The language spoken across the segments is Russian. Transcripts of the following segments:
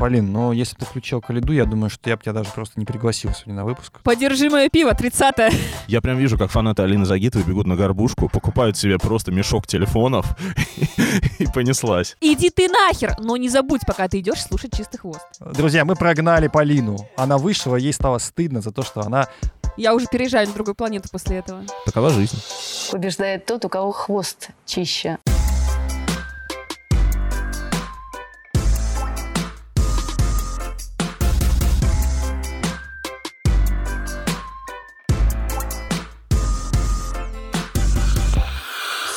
Полин, но если ты включил Калиду, я думаю, что я бы тебя даже просто не пригласил сегодня на выпуск. Подержи мое пиво, 30-е. Я прям вижу, как фанаты Алины Загитовой бегут на горбушку, покупают себе просто мешок телефонов и понеслась. Иди ты нахер, но не забудь, пока ты идешь слушать чистый хвост. Друзья, мы прогнали Полину. Она вышла, ей стало стыдно за то, что она... Я уже переезжаю на другую планету после этого. Такова жизнь. Побеждает тот, у кого хвост чище.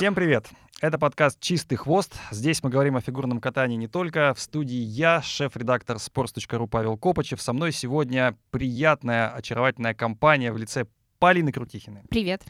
Всем привет! Это подкаст «Чистый хвост». Здесь мы говорим о фигурном катании не только. В студии я, шеф-редактор sports.ru Павел Копачев. Со мной сегодня приятная, очаровательная компания в лице Полины Крутихиной. Привет.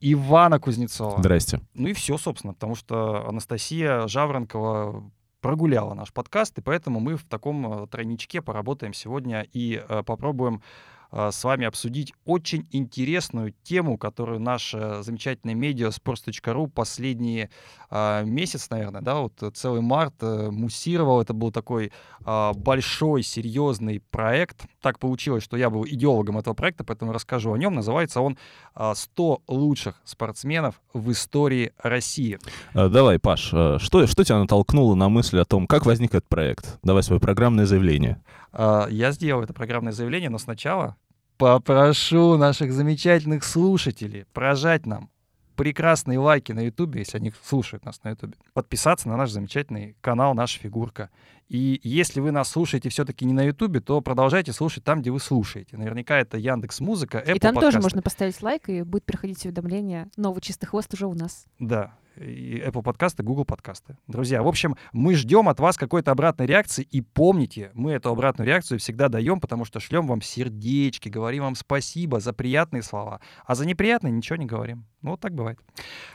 Ивана Кузнецова. Здрасте. Ну и все, собственно, потому что Анастасия Жаворонкова прогуляла наш подкаст, и поэтому мы в таком э, тройничке поработаем сегодня и э, попробуем с вами обсудить очень интересную тему, которую наше замечательное медиа sports.ru последние э, месяц, наверное, да, вот целый март э, муссировал. Это был такой э, большой, серьезный проект. Так получилось, что я был идеологом этого проекта, поэтому расскажу о нем. Называется он э, «100 лучших спортсменов в истории России». А, Давай, Паш, а, что, что тебя натолкнуло на мысль о том, как возник этот проект? Давай свое программное заявление. А, Я сделал это программное заявление, но сначала попрошу наших замечательных слушателей прожать нам прекрасные лайки на Ютубе, если они слушают нас на Ютубе, подписаться на наш замечательный канал «Наша фигурка». И если вы нас слушаете все-таки не на Ютубе, то продолжайте слушать там, где вы слушаете. Наверняка это Яндекс Музыка, Apple и там тоже подкасты. можно поставить лайк, и будет приходить уведомление. Новый чистый хвост уже у нас. Да, и Apple подкасты, Google подкасты. Друзья, в общем, мы ждем от вас какой-то обратной реакции, и помните, мы эту обратную реакцию всегда даем, потому что шлем вам сердечки, говорим вам спасибо за приятные слова, а за неприятные ничего не говорим. Ну, вот так бывает.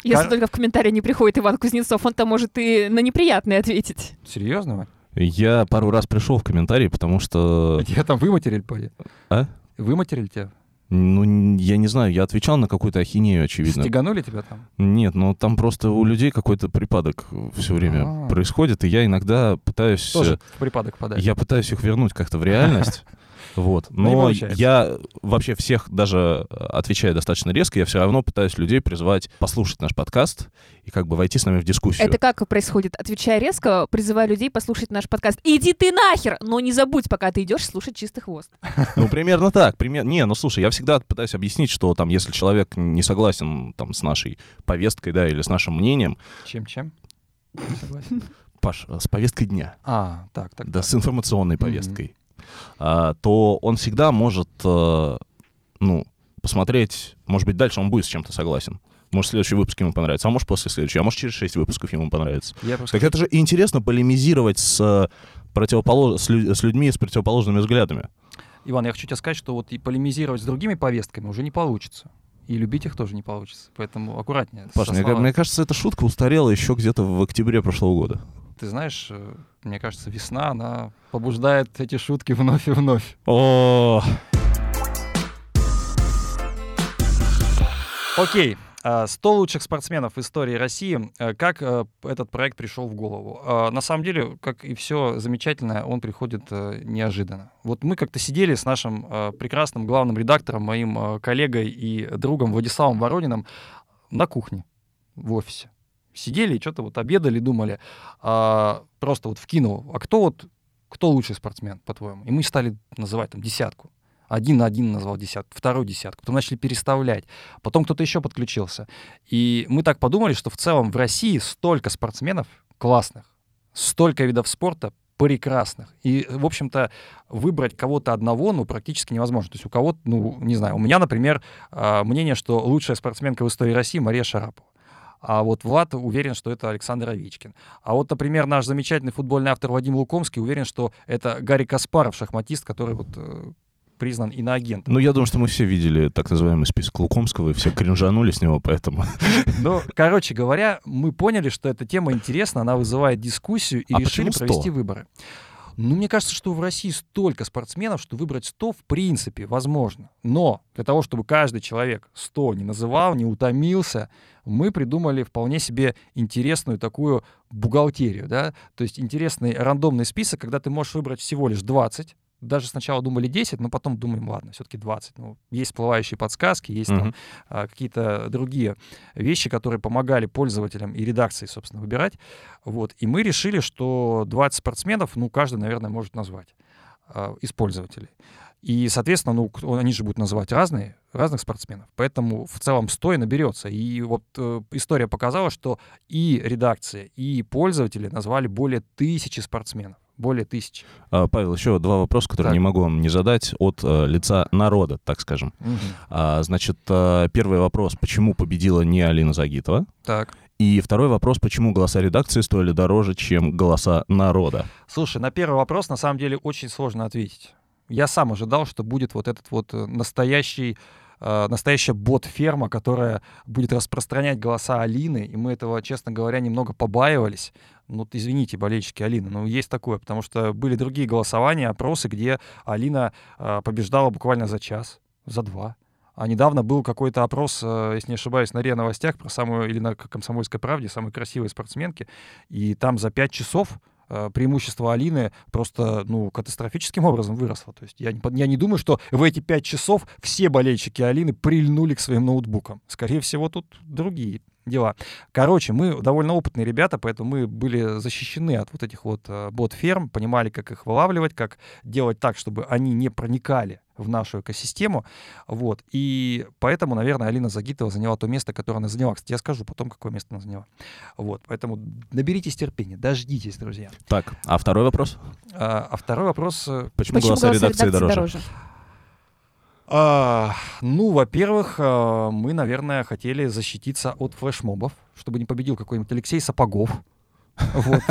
Если Кар- только в комментарии не приходит Иван Кузнецов, он-то может и на неприятное ответить. Серьезно, Вань? Я пару раз пришел в комментарии, потому что... Тебя там выматерили, Поля? А? Выматерили тебя? Ну, я не знаю, я отвечал на какую-то ахинею, очевидно. Стеганули тебя там? Нет, ну там просто у людей какой-то припадок все время А. происходит, и я иногда пытаюсь... Тоже в припадок подать. Я пытаюсь их вернуть как-то в реальность. Вот. Но не Но я вообще всех, даже э, отвечая достаточно резко, я все равно пытаюсь людей призвать послушать наш подкаст и как бы войти с нами в дискуссию. Это как происходит? Отвечая резко, призываю людей послушать наш подкаст. Иди ты нахер, но не забудь, пока ты идешь слушать чистый хвост. Ну, примерно так. Пример... Не, ну слушай, я всегда пытаюсь объяснить, что там, если человек не согласен там, с нашей повесткой, да, или с нашим мнением, Чем-чем? Не согласен. Паш, э, с повесткой дня, А, так, так. да, так. с информационной повесткой, а, то он всегда может, э, ну, посмотреть, может быть, дальше он будет с чем-то согласен. Может, следующий выпуск ему понравится, а может, после следующего, а может, через 6 выпусков ему понравится. Я просто Так это же интересно полемизировать с, э, противополож... с, лю- с людьми с противоположными взглядами. Иван, я хочу тебе сказать, что вот и полемизировать с другими повестками уже не получится. И любить их тоже не получится. Поэтому аккуратнее. Паш, мне, мне кажется, эта шутка устарела еще где-то в октябре прошлого года. Ты знаешь, э, мне кажется, весна, она побуждает эти шутки вновь и вновь. О, Окей. а, 100 лучших спортсменов в истории России. Э, Как э, этот проект пришел в голову? А, На самом деле, как и все замечательное, он приходит неожиданно. Вот мы как-то сидели с нашим прекрасным главным редактором, моим коллегой и другом Владиславом Ворониным на кухне в офисе. Сидели и что-то вот обедали, думали, а, просто вот вкинул, а кто вот, кто лучший спортсмен, по-твоему? И мы стали называть там десятку. Один на один назвал десятку, второй десятку, потом начали переставлять, потом кто-то еще подключился. И мы так подумали, что в целом в России столько спортсменов классных, столько видов спорта прекрасных. И, в общем-то, выбрать кого-то одного, ну, практически невозможно. То есть у кого-то, ну, не знаю, у меня, например, а, мнение, что лучшая спортсменка в истории России Мария Шарапова. А вот Влад уверен, что это Александр Овечкин. А вот, например, наш замечательный футбольный автор Вадим Лукомский уверен, что это Гарри Каспаров, шахматист, который вот э, признан иноагентом. ну я думаю, что мы все видели так называемый список Лукомского, и все кринжанули с него, поэтому... Ну, короче говоря, мы поняли, что эта тема интересна, она вызывает дискуссию и А решили почему 100? провести выборы. Ну, мне кажется, что в России столько спортсменов, что выбрать 100 в принципе возможно. Но для того, чтобы каждый человек 100 не называл, не утомился, мы придумали вполне себе интересную такую бухгалтерию, да, то есть интересный рандомный список, когда ты можешь выбрать всего лишь 20, даже сначала думали 10, но потом думаем, ладно, все-таки 20. Ну, есть всплывающие подсказки, есть Мгм. там а, какие-то другие вещи, которые помогали пользователям и редакции, собственно, выбирать. Вот. И мы решили, что 20 спортсменов, ну, каждый, наверное, может назвать а, из пользователей. И, соответственно, ну, они же будут называть разные, разных спортсменов. Поэтому в целом 100 и наберется. И вот э, история показала, что и редакция, и пользователи назвали более тысячи спортсменов. Более тысячи. А, Павел, еще два вопроса, которые Так. не могу вам не задать от э, лица народа, так скажем. А, значит, э, первый вопрос, почему победила не Алина Загитова? Так. И второй вопрос, почему голоса редакции стоили дороже, чем голоса народа? Слушай, на первый вопрос на самом деле очень сложно ответить. Я сам ожидал, что будет вот этот вот э, настоящий настоящая бот-ферма, которая будет распространять голоса Алины, и мы этого, честно говоря, немного побаивались. Ну, извините, болельщики Алины, но есть такое, потому что были другие голосования, опросы, где Алина э, побеждала буквально за час, за два. А недавно был какой-то опрос, э, если не ошибаюсь, на РИА Новостях про самую, или на «Комсомольской правде», самой красивой спортсменки, и там за пять часов э, преимущество Алины просто, ну, катастрофическим образом выросло. То есть я не, я не думаю, что в эти пять часов все болельщики Алины прильнули к своим ноутбукам. Скорее всего, тут другие дела. Короче, мы довольно опытные ребята, поэтому мы были защищены от вот этих вот э, бот-ферм, понимали, как их вылавливать, как делать так, чтобы они не проникали в нашу экосистему. Вот. И поэтому, наверное, Алина Загитова заняла то место, которое она заняла. Кстати, я скажу потом, какое место она заняла. Вот. Поэтому наберитесь терпения, дождитесь, друзья. Так, а второй вопрос? А, а второй вопрос. э, Почему, Почему голоса голоса редакции редакции дороже? дороже? А, ну, во-первых, а, мы, наверное, хотели защититься от флешмобов, чтобы не победил какой-нибудь Алексей Сапогов. Вот.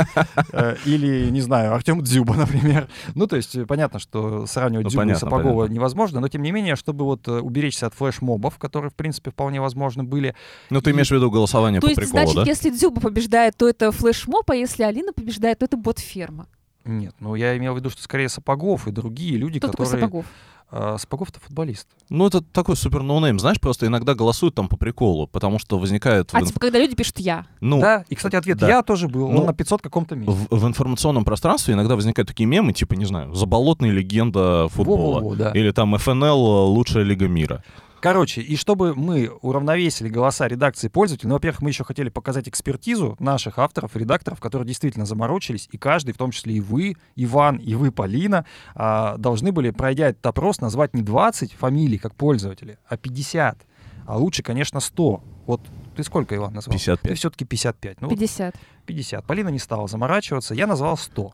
Э, Или, не знаю, Артем Дзюба, например. Ну, то есть, э, понятно, что сравнивать Ну, Дзюбу и понятно, Сапогова понятно. невозможно, но, тем не менее, чтобы вот э, уберечься от флешмобов, которые, в принципе, вполне возможно были, Ну, ты имеешь в виду голосование То по есть, приколу, значит, да? если Дзюба побеждает, то это флешмоб, а если Алина побеждает, то это бот-ферма. Нет, ну я имел в виду, что скорее Сапогов и другие люди, Кто такой которые... Сапогов? А, Сапогов это футболист. Ну, это такой супер no-name. Знаешь, просто иногда голосуют там по приколу, потому что возникает... в А инф- типа, когда люди пишут «я». Ну, да, и, кстати, ответ да. я тоже был. Ну, на 500 каком-то месте. в, в информационном пространстве иногда возникают такие мемы, типа, не знаю, заболотная легенда футбола. Во-во-во, да. Или там ФНЛ лучшая лига мира. Короче, и чтобы мы уравновесили голоса редакции пользователей, ну, во-первых, мы еще хотели показать экспертизу наших авторов, редакторов, которые действительно заморочились, и каждый, в том числе и вы, Иван, и вы, Полина, а, должны были, пройдя этот опрос, назвать не 20 фамилий как пользователи, а 50. А лучше, конечно, 100. Вот ты сколько, Иван, назвал? Ты 55. все-таки 55. Ну, вот 50. 50. Полина не стала заморачиваться, я назвал 100.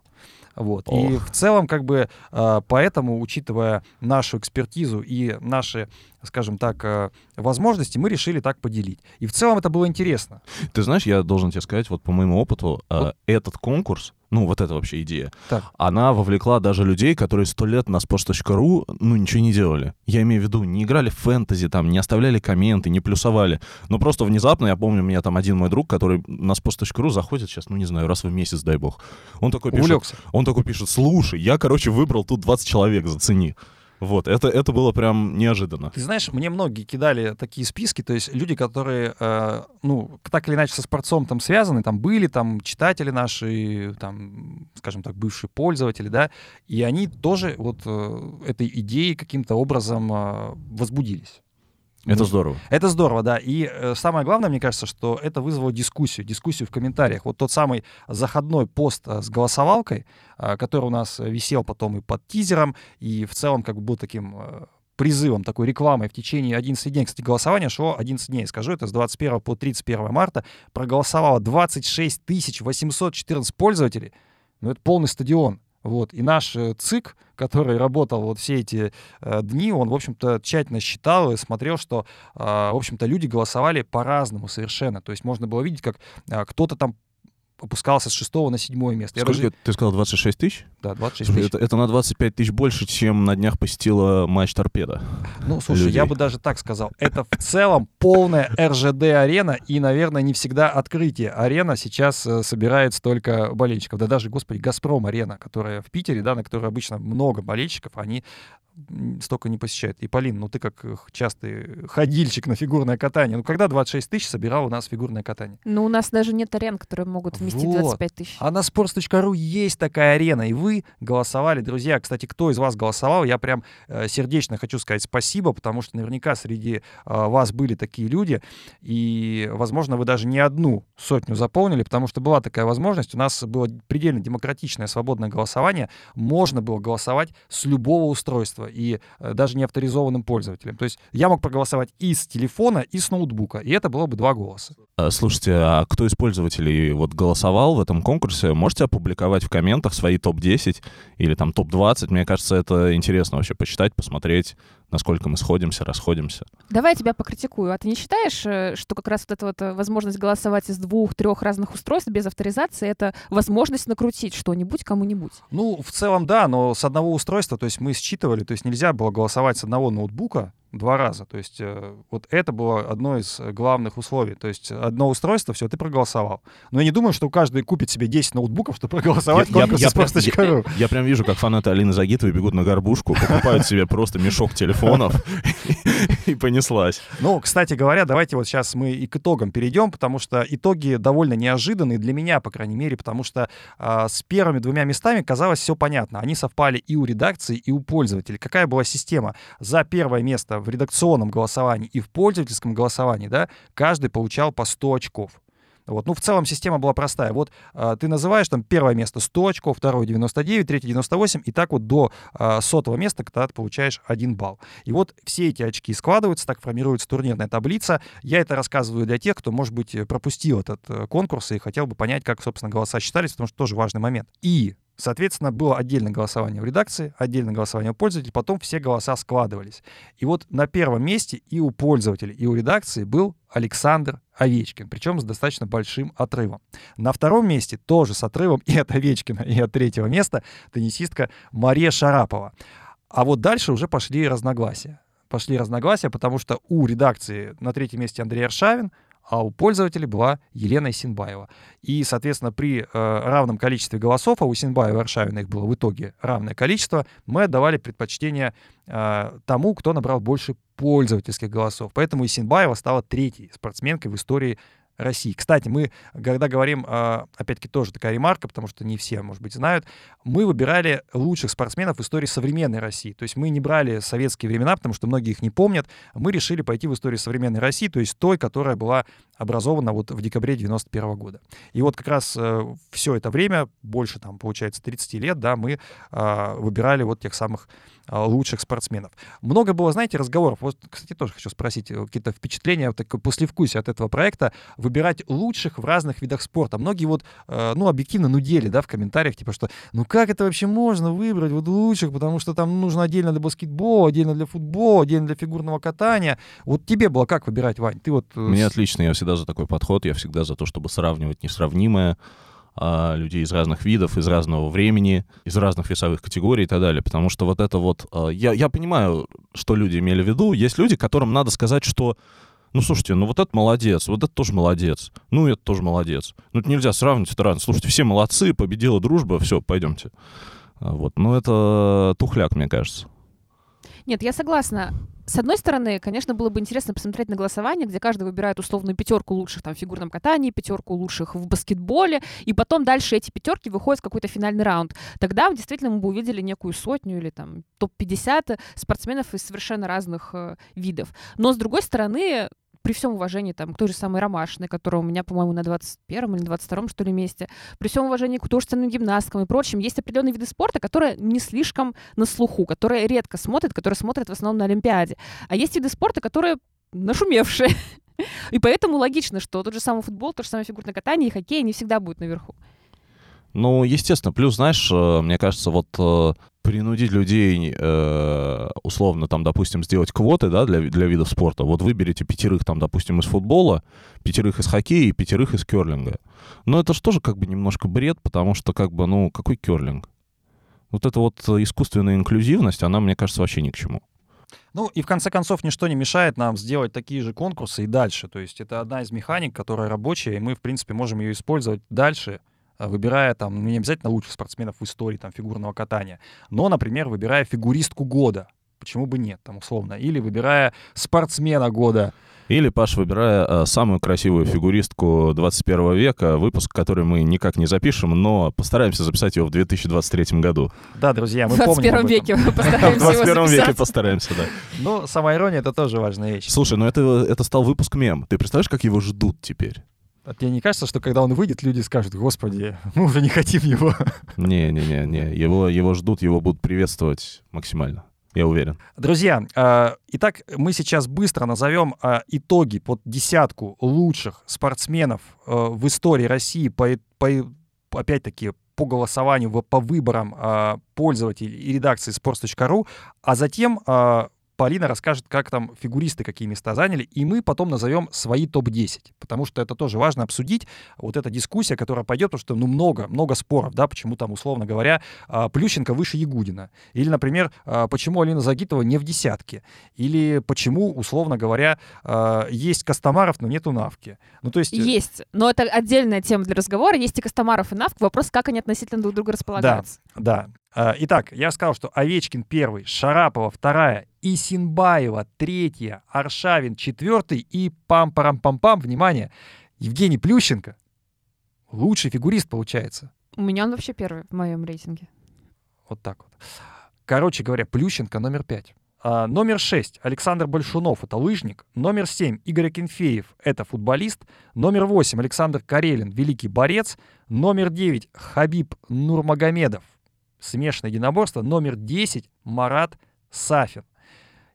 Вот. И Ох. в целом, как бы, э, поэтому, учитывая нашу экспертизу и наши, скажем так, э, возможности, мы решили так поделить. И в целом это было интересно. Ты знаешь, я должен тебе сказать, вот по моему опыту, э, Вот. этот конкурс, ну, вот эта вообще идея, Так. она вовлекла даже людей, которые сто лет на sports.ru, ну, ничего не делали. Я имею в виду, не играли в фэнтези, там, не оставляли комменты, не плюсовали. Но просто внезапно, я помню, у меня там один мой друг, который на sports.ru заходит сейчас, ну, не знаю, раз в месяц, дай бог. Он такой пишет, Увлекся. он такой пишет, слушай, я, короче, выбрал тут 20 человек, зацени. Вот, это, это было прям неожиданно. Ты знаешь, мне многие кидали такие списки, то есть люди, которые, э, ну, так или иначе со спортцом там связаны, там были там читатели наши, там, скажем так, бывшие пользователи, да, и они тоже вот э, этой идеей каким-то образом э, возбудились. Это Ну, здорово. Это здорово, да. И э, самое главное, мне кажется, что это вызвало дискуссию, дискуссию в комментариях. Вот тот самый заходной пост э, с голосовалкой, э, который у нас висел потом и под тизером, и в целом как бы был таким э, призывом, такой рекламой в течение 11 дней. Кстати, голосование шло 11 дней, скажу, это с 21 по 31 марта. Проголосовало 26 814 пользователей. Ну, это полный стадион. Вот. И наш э, ЦИК, который работал вот все эти э, дни, он, в общем-то, тщательно считал и смотрел, что, э, в общем-то, люди голосовали по-разному совершенно. То есть можно было видеть, как э, кто-то там опускался с шестого на седьмое место. Сколько даже- ты сказал, 26 тысяч? Да, 26 Слушай, тысяч. это, это на 25 тысяч больше, чем на днях посетила матч торпеда. Ну, слушай, людей. я бы даже так сказал. Это в целом полная РЖД-арена, и, наверное, не всегда открытие. Арена сейчас э, собирает столько болельщиков. Да даже, господи, «Газпром-арена», которая в Питере, да, на которой обычно много болельщиков, они столько не посещают. И, Полин, ну ты как э, частый ходильщик на фигурное катание. Ну когда 26 тысяч собирал у нас фигурное катание? Ну, у нас даже нет арен, которые могут вместить Вот. 25 тысяч. А на sports.ru есть такая арена, и вы голосовали. Друзья, кстати, кто из вас голосовал, я прям э, сердечно хочу сказать спасибо, потому что наверняка среди э, вас были такие люди, и, возможно, вы даже не одну сотню заполнили, потому что была такая возможность. У нас было предельно демократичное, свободное голосование. Можно было голосовать с любого устройства, и э, даже не авторизованным пользователем. То есть я мог проголосовать и с телефона, и с ноутбука, и это было бы два голоса. А, Слушайте, а кто из пользователей вот голосовал в этом конкурсе? Можете опубликовать в комментах свои топ-10 или там топ-20? Мне кажется, это интересно вообще почитать, посмотреть, насколько мы сходимся, расходимся. Давай я тебя покритикую. А ты не считаешь, э, что как раз вот эта вот э, возможность голосовать из двух-трех разных устройств без авторизации — это возможность накрутить что-нибудь кому-нибудь? Ну, в целом, да, но с одного устройства, то есть мы считывали, то есть нельзя было голосовать с одного ноутбука два раза. То есть э, вот это было одно из главных условий. То есть одно устройство, все, ты проголосовал. Но я не думаю, что каждый купит себе 10 ноутбуков, чтобы проголосовать в конкурсе я прям- sports.ru. Я прям вижу, как фанаты Алины Загитовой бегут на горбушку, покупают себе просто мешок телефонов и понеслась. Ну, кстати говоря, давайте вот сейчас мы и к итогам перейдем, потому что итоги довольно неожиданные для меня, по крайней мере, потому что а, с первыми двумя местами казалось все понятно. Они совпали и у редакции, и у пользователей. Какая была система? За первое место в редакционном голосовании и в пользовательском голосовании, да, каждый получал по 100 очков. Вот. Ну, в целом система была простая. Вот а, ты называешь там первое место 100 очков, второе 99, третье 98, и так вот до а, сотого места, когда ты получаешь 1 балл. И вот все эти очки складываются, так формируется турнирная таблица. Я это рассказываю для тех, кто, может быть, пропустил этот э, конкурс и хотел бы понять, как, собственно, голоса считались, потому что тоже важный момент. И Соответственно, было отдельное голосование в редакции, отдельное голосование у пользователей, потом все голоса складывались. И вот на первом месте и у пользователей, и у редакции был Александр Овечкин, причем с достаточно большим отрывом. На втором месте тоже с отрывом и от Овечкина, и от третьего места теннисистка Мария Шарапова. А вот дальше уже пошли разногласия. Пошли разногласия, потому что у редакции на третьем месте Андрей Аршавин, а у пользователей была Елена Синбаева. И, соответственно, при э, равном количестве голосов, а у Синбаева и Аршавина их было в итоге равное количество, мы отдавали предпочтение э, тому, кто набрал больше пользовательских голосов. Поэтому Исинбаева стала третьей спортсменкой в истории России. Кстати, мы, когда говорим, э, опять-таки тоже такая ремарка, потому что не все, может быть, знают, мы выбирали лучших спортсменов в истории современной России. То есть мы не брали советские времена, потому что многие их не помнят. Мы решили пойти в историю современной России, то есть той, которая была образована вот в декабре 91 года. И вот как раз э, все это время, больше там, получается, 30 лет, да, мы э, выбирали вот тех самых э, лучших спортсменов. Много было, знаете, разговоров. Вот, кстати, тоже хочу спросить, э, какие-то впечатления, вот такое послевкусие от этого проекта, выбирать лучших в разных видах спорта. Многие вот, э, ну, объективно нудели, да, в комментариях, типа, что, ну, как это вообще можно выбрать вот лучших, потому что там нужно отдельно для баскетбола, отдельно для футбола, отдельно для фигурного катания. Вот тебе было как выбирать, Вань? Ты вот... э, Мне отлично, я всегда за такой подход, я всегда за то, чтобы сравнивать несравнимое, а, людей из разных видов, из разного времени, из разных весовых категорий и так далее. Потому что вот это вот... а, Я, я понимаю, что люди имели в виду. Есть люди, которым надо сказать, что ну, слушайте, ну вот это молодец, вот это тоже молодец, ну, это тоже молодец. Ну, это нельзя сравнивать, это разно. Слушайте, все молодцы, победила дружба, все, пойдемте. А, Вот, ну, это тухляк, мне кажется. Нет, я согласна. С одной стороны, конечно, было бы интересно посмотреть на голосование, где каждый выбирает условную пятерку лучших там, в фигурном катании, пятерку лучших в баскетболе, и потом дальше эти пятерки выходят в какой-то финальный раунд. Тогда действительно мы бы увидели некую сотню или там топ-50 спортсменов из совершенно разных э, видов. Но с другой стороны, при всем уважении там, к той же самой Ромашиной, которая у меня, по-моему, на 21 или 22 что ли, месте, при всем уважении к художественным гимнасткам и прочим, есть определенные виды спорта, которые не слишком на слуху, которые редко смотрят, которые смотрят в основном на Олимпиаде. А есть виды спорта, которые нашумевшие. И поэтому логично, что тот же самый футбол, то же самое фигурное катание и хоккей не всегда будет наверху. Ну, естественно. Плюс, знаешь, э, мне кажется, вот э, принудить людей, э, условно, там, допустим, сделать квоты, да, для, для видов спорта. Вот выберите пятерых, там, допустим, из футбола, пятерых из хоккея и пятерых из керлинга. Но это же тоже как бы немножко бред, потому что, как бы, ну, какой керлинг? Вот эта вот искусственная инклюзивность, она, мне кажется, вообще ни к чему. Ну и в конце концов ничто не мешает нам сделать такие же конкурсы и дальше. То есть это одна из механик, которая рабочая, и мы, в принципе, можем ее использовать дальше, выбирая там, ну, не обязательно лучших спортсменов в истории там, фигурного катания, но, например, выбирая фигуристку года. Почему бы нет, там, условно. Или выбирая спортсмена года. Или, Паш, выбирая э, самую красивую фигуристку 21 века, выпуск, который мы никак не запишем, но постараемся записать его в 2023 году. Да, друзья, мы В помним 21 об этом. веке мы В постараемся его 21 веке постараемся, да. Но сама ирония — это тоже важная вещь. Слушай, ну это, это стал выпуск мем. Ты представляешь, как его ждут теперь? А тебе не кажется, что когда он выйдет, люди скажут, господи, мы уже не хотим его? Не-не-не, его, его ждут, его будут приветствовать максимально. Я уверен. Друзья, э, итак, мы сейчас быстро назовем э, итоги под десятку лучших спортсменов э, в истории России по, по опять-таки, по голосованию, по выборам пользователей и редакции sports.ru, а затем Полина расскажет, как там фигуристы какие места заняли, и мы потом назовем свои топ-10, потому что это тоже важно обсудить, вот эта дискуссия, которая пойдет, потому что, ну, много, много споров, да, почему там, условно говоря, а, Плющенко выше Ягудина, или, например, а, почему Алина Загитова не в десятке, или почему, условно говоря, а, есть Костомаров, но нету Навки. Ну, то есть... э, Есть, но это отдельная тема для разговора. Есть и Костомаров, и Навк. Вопрос, как они относительно друг друга располагаются. Да. А, Итак, я сказал, что Овечкин первый, Шарапова вторая, Исинбаева третья, Аршавин четвертый и пам-парам-пам-пам, внимание, Евгений Плющенко лучший фигурист получается. У меня он вообще первый в моем рейтинге. Вот так вот. Короче говоря, Плющенко номер пять. А, номер 6 Александр Большунов, это лыжник. Номер 7 Игорь Акинфеев, это футболист. Номер 8 Александр Карелин, великий борец. Номер 9 Хабиб Нурмагомедов, смешанное единоборство. Номер 10 Марат Сафин.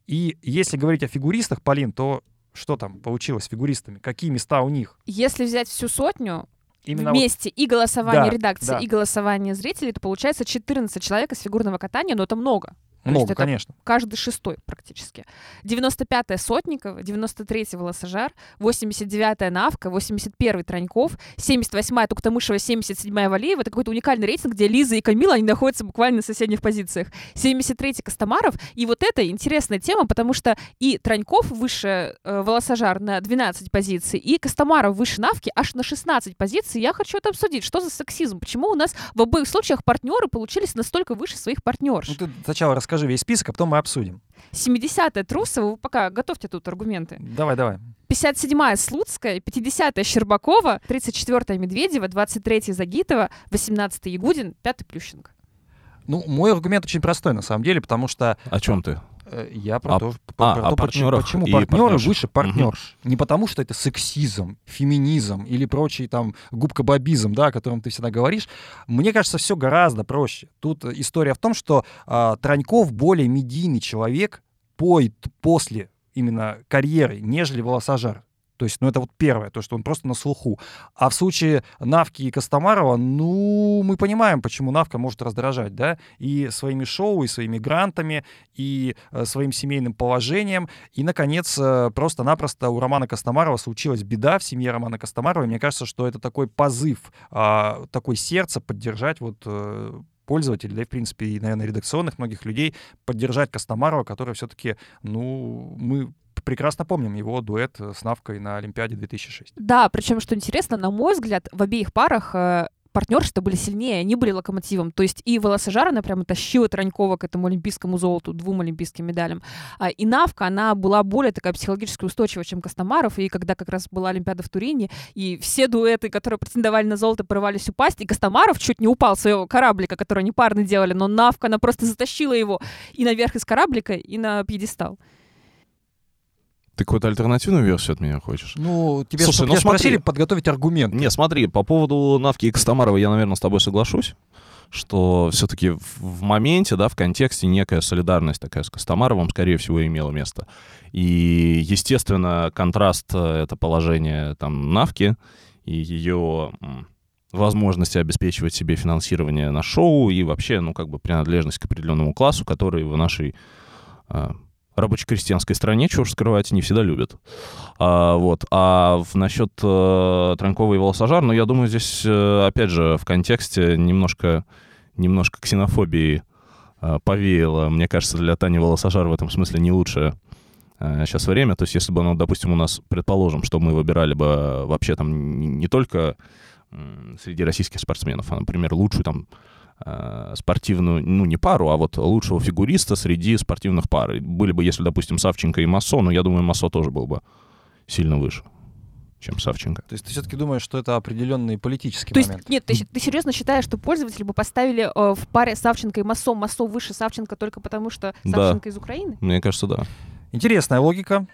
И если говорить о фигуристах, Полин, то что там получилось с фигуристами? Какие места у них? Если взять всю сотню, Именно вот- вместе и голосование Да, редакции, да. и голосование зрителей, то получается 14 человек из фигурного катания, но это много. Много, это конечно. каждый шестой практически. 95-я Сотникова, 93-й Волосожар, 89-я Навка, 81-й Траньков, 78-я Туктамышева, 77-я Валеева. Это какой-то уникальный рейтинг, где Лиза и Камила, они находятся буквально на соседних позициях. 73-й Костомаров. И вот это интересная тема, потому что и Траньков выше э, Волосожар на 12 позиций, и Костомаров выше Навки аж на 16 позиций. Я хочу это обсудить. Что за сексизм? Почему у нас в обоих случаях партнеры получились настолько выше своих партнерш? Ну, ты сначала расскажи весь список, а потом мы обсудим. 70-я Трусова, вы пока готовьте тут аргументы. Давай, давай. 57-я Слуцкая, 50-я Щербакова, 34-я Медведева, 23-я Загитова, 18-й Ягудин, 5-й Плющенко. Ну, мой аргумент очень простой, на самом деле, потому что О чем ты? Э, я про А- то, а, про о то, почему, партнерах почему партнеры партнерш. выше партнерш. Не потому, что это сексизм, феминизм или прочий там губкобобизм, да, о котором ты всегда говоришь. Мне кажется, все гораздо проще. Тут история в том, что а, Траньков более медийный человек по после именно карьеры, нежели Волосожар. То есть, ну, это вот первое, то, что он просто на слуху. А в случае Навки и Костомарова, ну, мы понимаем, почему Навка может раздражать, да, и своими шоу, и своими грантами, и э, своим семейным положением. И, наконец, э, просто-напросто у Романа Костомарова случилась беда в семье Романа Костомарова. И мне кажется, что это такой позыв, а, такой сердце поддержать вот э, пользователей, да и, в принципе, и, наверное, редакционных многих людей, поддержать Костомарова, который все-таки, ну, мы прекрасно помним его дуэт с Навкой на Олимпиаде 2006. Да, причем, что интересно, на мой взгляд, в обеих парах э, партнерства были сильнее, они были локомотивом. То есть и Волосожар, она прямо тащила Транькова к этому олимпийскому золоту, двум олимпийским медалям. А, и Навка, она была более такая психологически устойчива, чем Костомаров. И когда как раз была Олимпиада в Турине, и все дуэты, которые претендовали на золото, порывались упасть, и Костомаров чуть не упал с своего кораблика, который они парно делали, но Навка, она просто затащила его и наверх из кораблика, и на пьедестал. Ты какую-то альтернативную версию от меня хочешь? Ну, тебе Слушай, ну смотри. спросили подготовить аргумент. Не, смотри, по поводу Навки и Костомарова я, наверное, с тобой соглашусь, что все-таки в, моменте, да, в контексте некая солидарность такая с Костомаровым, скорее всего, имела место. И, естественно, контраст — э, это положение там Навки и ее возможности обеспечивать себе финансирование на шоу и вообще, ну, как бы принадлежность к определенному классу, который в нашей э, рабоче-крестьянской стране, чего уж скрывать, не всегда любят. А, вот. А в, насчет э, Транькова и Волосожар, ну, я думаю, здесь, э, опять же, в контексте немножко, немножко ксенофобии э, повеяло. Мне кажется, для Тани Волосожар в этом смысле не лучшее э, сейчас время. То есть, если бы, ну, допустим, у нас, предположим, что мы выбирали бы вообще там не, не только среди российских спортсменов, а, например, лучшую там спортивную, ну, не пару, а вот лучшего фигуриста среди спортивных пар. Были бы, если, допустим, Савченко и Массо, но я думаю, Массо тоже был бы сильно выше чем Савченко. То есть ты все-таки думаешь, что это определенный политический То момент? есть, нет, ты, ты серьезно считаешь, что пользователи бы поставили э, в паре Савченко и Массо, Массо выше Савченко только потому, что Да. Савченко из Украины? Мне кажется, да. Интересная логика.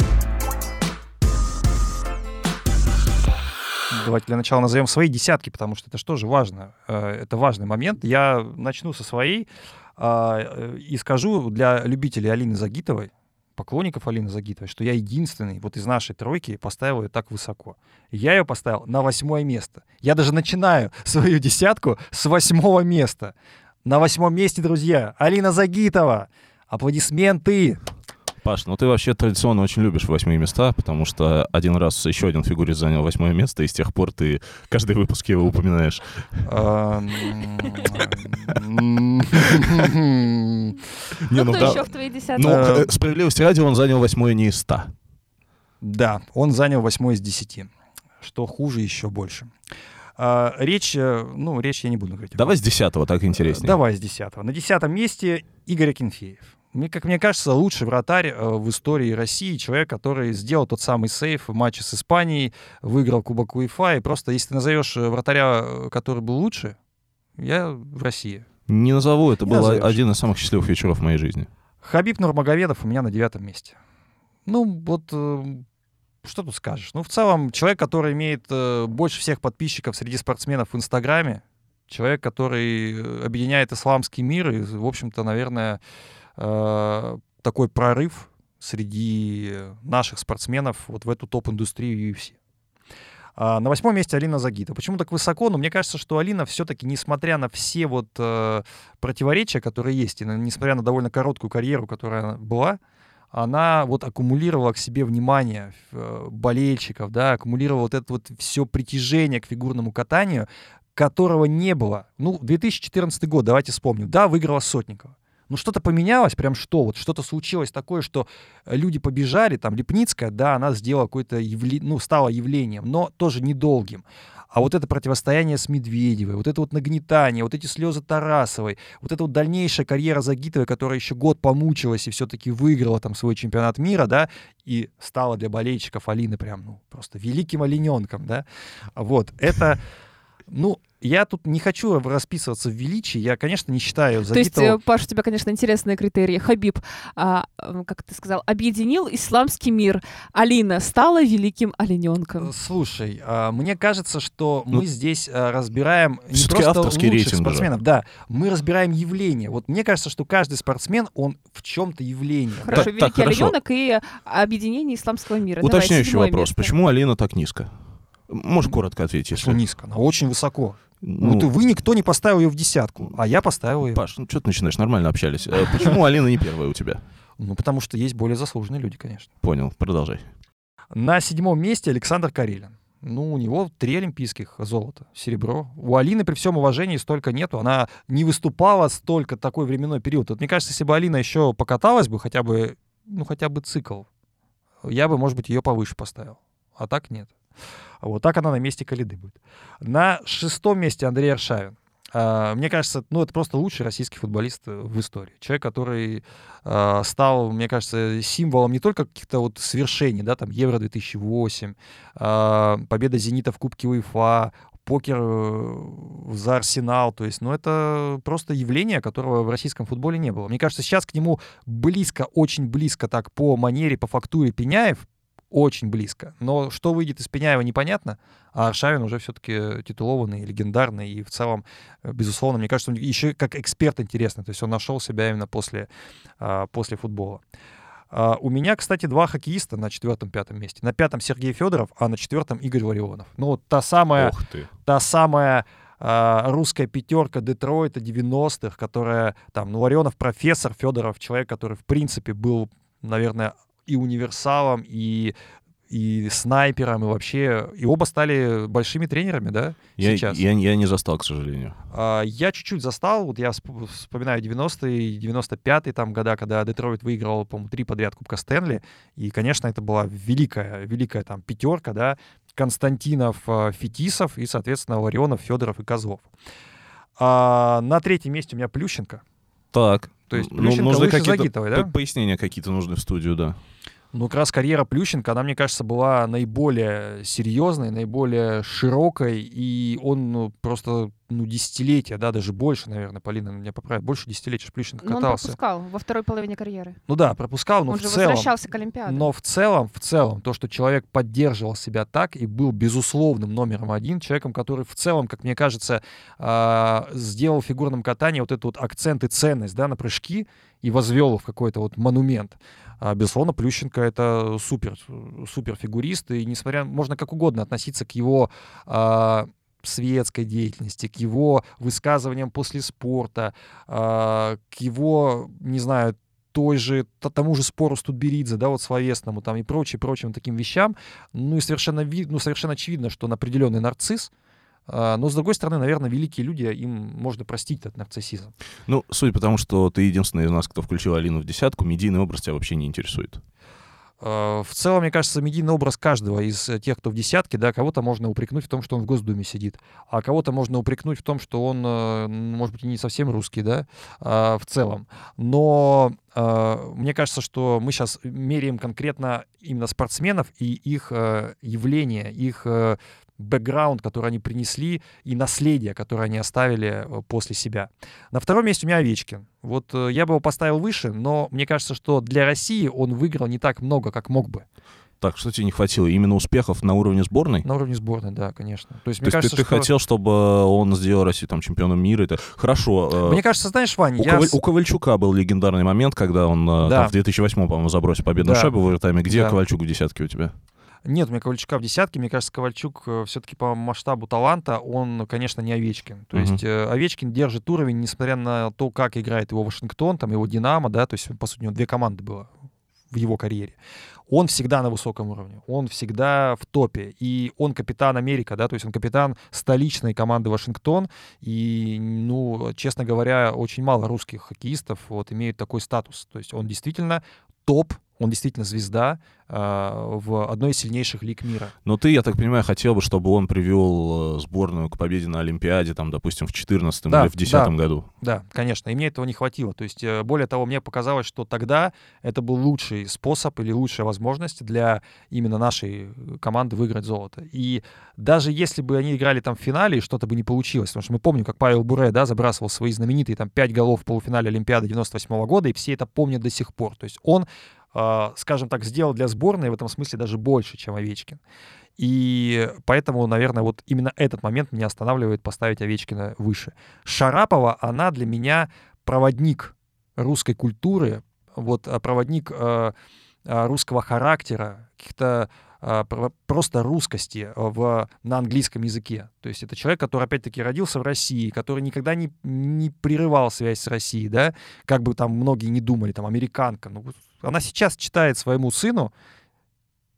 Давайте для начала назовем свои десятки, потому что это же тоже важно. Э, Это важный момент. Я начну со своей а, э, и скажу для любителей Алины Загитовой, поклонников Алины Загитовой, что я единственный вот из нашей тройки поставил ее так высоко. Я ее поставил на восьмое место. Я даже начинаю свою десятку с восьмого места. На восьмом месте, друзья, Алина Загитова. Аплодисменты. Паш, ну ты вообще традиционно очень любишь восьмые места, потому что один раз еще один фигурист занял восьмое место, и с тех пор ты каждый выпуск его упоминаешь. Эм, Не, ну, кто да. Ну, Э, э, справедливости ради, он занял восьмое не из ста. Да, он занял восьмой из десяти. Что хуже, еще больше. А, Речь, э, ну, речь я не буду говорить. Давай с десятого, так интереснее. Давай с десятого. На десятом месте Игорь Акинфеев. Мне, как мне кажется, лучший вратарь э, в истории России, человек, который сделал тот самый сейф в матче с Испанией, выиграл Кубок УЕФА, и просто, если ты назовешь э, вратаря, э, который был лучше, я в России. Не назову, это Не был назовешь. один из самых счастливых вечеров в моей жизни. Хабиб Нурмагомедов у меня на девятом месте. Ну, вот что тут скажешь? Ну, в целом, человек, который имеет э, больше всех подписчиков среди спортсменов в Инстаграме, человек, который объединяет исламский мир, и, в общем-то, наверное, э, такой прорыв среди наших спортсменов вот в эту топ-индустрию UFC. А, на восьмом месте Алина Загита. Почему так высоко? Ну, мне кажется, что Алина все-таки, несмотря на все вот э, противоречия, которые есть, и на- несмотря на довольно короткую карьеру, которая была, она вот аккумулировала к себе внимание э, болельщиков, да, аккумулировала вот это вот все притяжение к фигурному катанию, которого не было. Ну, 2014 год, давайте вспомним. Да, выиграла Сотникова. Ну, что-то поменялось, прям что? Вот что-то случилось такое, что э, люди побежали, там, Лепницкая, да, она сделала какое-то явление, ну, стала явлением, но тоже недолгим. А вот это противостояние с Медведевой, вот это вот нагнетание, вот эти слезы Тарасовой, вот эта вот дальнейшая карьера Загитовой, которая еще год помучилась и все-таки выиграла там свой чемпионат мира, да, и стала для болельщиков Алины прям, ну, просто великим олененком, да. Вот, это, ну, я тут не хочу расписываться в величии, я, конечно, не считаю То есть, э, Паш, у тебя, конечно, интересные критерии. Хабиб, а, э, как ты сказал, объединил исламский мир. Алина стала великим олененком. Слушай, а, мне кажется, что Ну, мы здесь а, разбираем не просто лучших рейтинг же. спортсменов, да, мы разбираем явление. Вот мне кажется, что каждый спортсмен, он в чем-то явление. да. Хорошо, так, великий хорошо. олененок и объединение исламского мира. Давай, Уточняющий седьмое вопрос. место. Почему Алина так низко? Можешь коротко ответить, если... низко? Она очень высоко. Ну, вот и вы никто не поставил ее в десятку, а я поставил ее. Паш, ну что ты начинаешь? Нормально общались. Э, Почему Алина не первая у тебя? Ну, потому что есть более заслуженные люди, конечно. Понял, продолжай. На седьмом месте Александр Карелин. Ну, у него три олимпийских золота, серебро. У Алины при всем уважении столько нету. Она не выступала столько такой временной период. Вот мне кажется, если бы Алина еще покаталась бы хотя бы, ну, хотя бы цикл, я бы, может быть, ее повыше поставил. А так нет. Вот так она на месте Калиды будет. На шестом месте Андрей Аршавин. А, Мне кажется, ну, это просто лучший российский футболист э, в истории. Человек, который а, стал, мне кажется, символом не только каких-то вот свершений, да, там Евро-2008, а, победа «Зенита» в Кубке УЕФА, покер э, за Арсенал. То есть, ну, это просто явление, которого в российском футболе не было. Мне кажется, сейчас к нему близко, очень близко так по манере, по фактуре Пеняев, очень близко. Но что выйдет из Пеняева, непонятно. А Аршавин уже все-таки титулованный, легендарный. И в целом, э, безусловно, мне кажется, он еще как эксперт интересный. То есть он нашел себя именно после, а, после футбола. А, У меня, кстати, два хоккеиста на четвертом-пятом месте. На пятом Сергей Федоров, а на четвертом Игорь Варионов. Ну, вот та самая та самая а, русская пятерка Детройта 90-х, которая там, ну, Ларионов профессор, Федоров человек, который, в принципе, был, наверное, и универсалом, и и снайпером, и вообще... И оба стали большими тренерами, да, Я, сейчас? я, я не застал, к сожалению. А, Я чуть-чуть застал, вот я всп- вспоминаю 90-е, 95-е там года, когда Детройт выиграл, по-моему, три подряд Кубка Стэнли, и, конечно, это была великая, великая там пятерка, да, Константинов, э, Фетисов и, соответственно, Ларионов, Федоров и Козлов. А на третьем месте у меня Плющенко. Так. То есть ну, нужны какие-то да? по- пояснения какие-то нужны в студию, да. Ну, как раз карьера Плющенко, она, мне кажется, была наиболее серьезной, наиболее широкой, и он ну, просто, ну, десятилетия, да, даже больше, наверное, Полина меня поправит, больше десятилетия Плющенко Но он катался. пропускал во второй половине карьеры. Ну да, пропускал, но он в же целом... возвращался к Олимпиаде. Но в целом, в целом, то, что человек поддерживал себя так и был безусловным номером один, человеком, который в целом, как мне кажется, а, сделал в фигурном катании вот этот вот акцент и ценность да, на прыжки и возвел в какой-то вот монумент. А, Безусловно, Плющенко это супер, супер фигурист, и несмотря, можно как угодно относиться к его а, светской деятельности, к его высказываниям после спорта, а, к его, не знаю, той же, тому же спору с Тутберидзе, да, вот словесному там и прочим, прочим таким вещам, ну и совершенно, ви- ну, совершенно очевидно, что он определенный нарцисс, но, с другой стороны, наверное, великие люди, им можно простить этот нарциссизм. Ну, судя по тому, что ты единственный из нас, кто включил Алину в десятку, медийный образ тебя вообще не интересует. А, В целом, мне кажется, медийный образ каждого из э, тех, кто в десятке, да, кого-то можно упрекнуть в том, что он в Госдуме сидит, а кого-то можно упрекнуть в том, что он, э, может быть, не совсем русский, да, а, в целом. Но а, мне кажется, что мы сейчас меряем конкретно именно спортсменов и их э, явление, их бэкграунд, который они принесли, и наследие, которое они оставили э, после себя. На втором месте у меня Овечкин. Вот э, я бы его поставил выше, но мне кажется, что для России он выиграл не так много, как мог бы. Так, что тебе не хватило? Именно успехов на уровне сборной? На уровне сборной, да, конечно. То есть, То мне есть кажется, ты, ты что... хотел, чтобы он сделал Россию там чемпионом мира? Это хорошо. э, Мне кажется, знаешь, Вань, у, я... Коваль- у Ковальчука был легендарный момент, когда он э, Да. там, в 2008, по-моему, забросил победную Да. шайбу в овертайме. Где Да. Ковальчук в десятке у тебя? Нет, у меня Ковальчука в десятке. Мне кажется, Ковальчук все-таки по масштабу таланта, он, конечно, не Овечкин. То Мгм. есть э, Овечкин держит уровень, несмотря на то, как играет его Вашингтон, там его Динамо, да, то есть, по сути, у него две команды было в его карьере. Он всегда на высоком уровне, он всегда в топе, и он капитан Америка, да, то есть он капитан столичной команды Вашингтон, и, ну, честно говоря, очень мало русских хоккеистов вот имеют такой статус, то есть он действительно топ, он действительно звезда а, в одной из сильнейших лиг мира. Но ты, я так понимаю, хотел бы, чтобы он привел э, сборную к победе на Олимпиаде, там, допустим, в 14 Да, или в 10 году. Да, конечно, и мне этого не хватило. То есть, э, более того, мне показалось, что тогда это был лучший способ или лучшая возможность для именно нашей э, команды выиграть золото. И даже если бы они играли там в финале, и что-то бы не получилось, потому что мы помним, как Павел Буре, да, забрасывал свои знаменитые там 5 голов в полуфинале Олимпиады 98 года, и все это помнят до сих пор. То есть он, э, скажем так, сделал для сборной в этом смысле даже больше, чем Овечкин. И поэтому, наверное, вот именно этот момент меня останавливает поставить Овечкина выше. Шарапова, она для меня проводник русской культуры, вот а, проводник э, а, русского характера, каких-то а, про- просто русскости в, на английском языке. То есть это человек, который, опять-таки, родился в России, который никогда не, не прерывал связь с Россией, да, как бы там многие не думали, там, американка. Ну, она сейчас читает своему сыну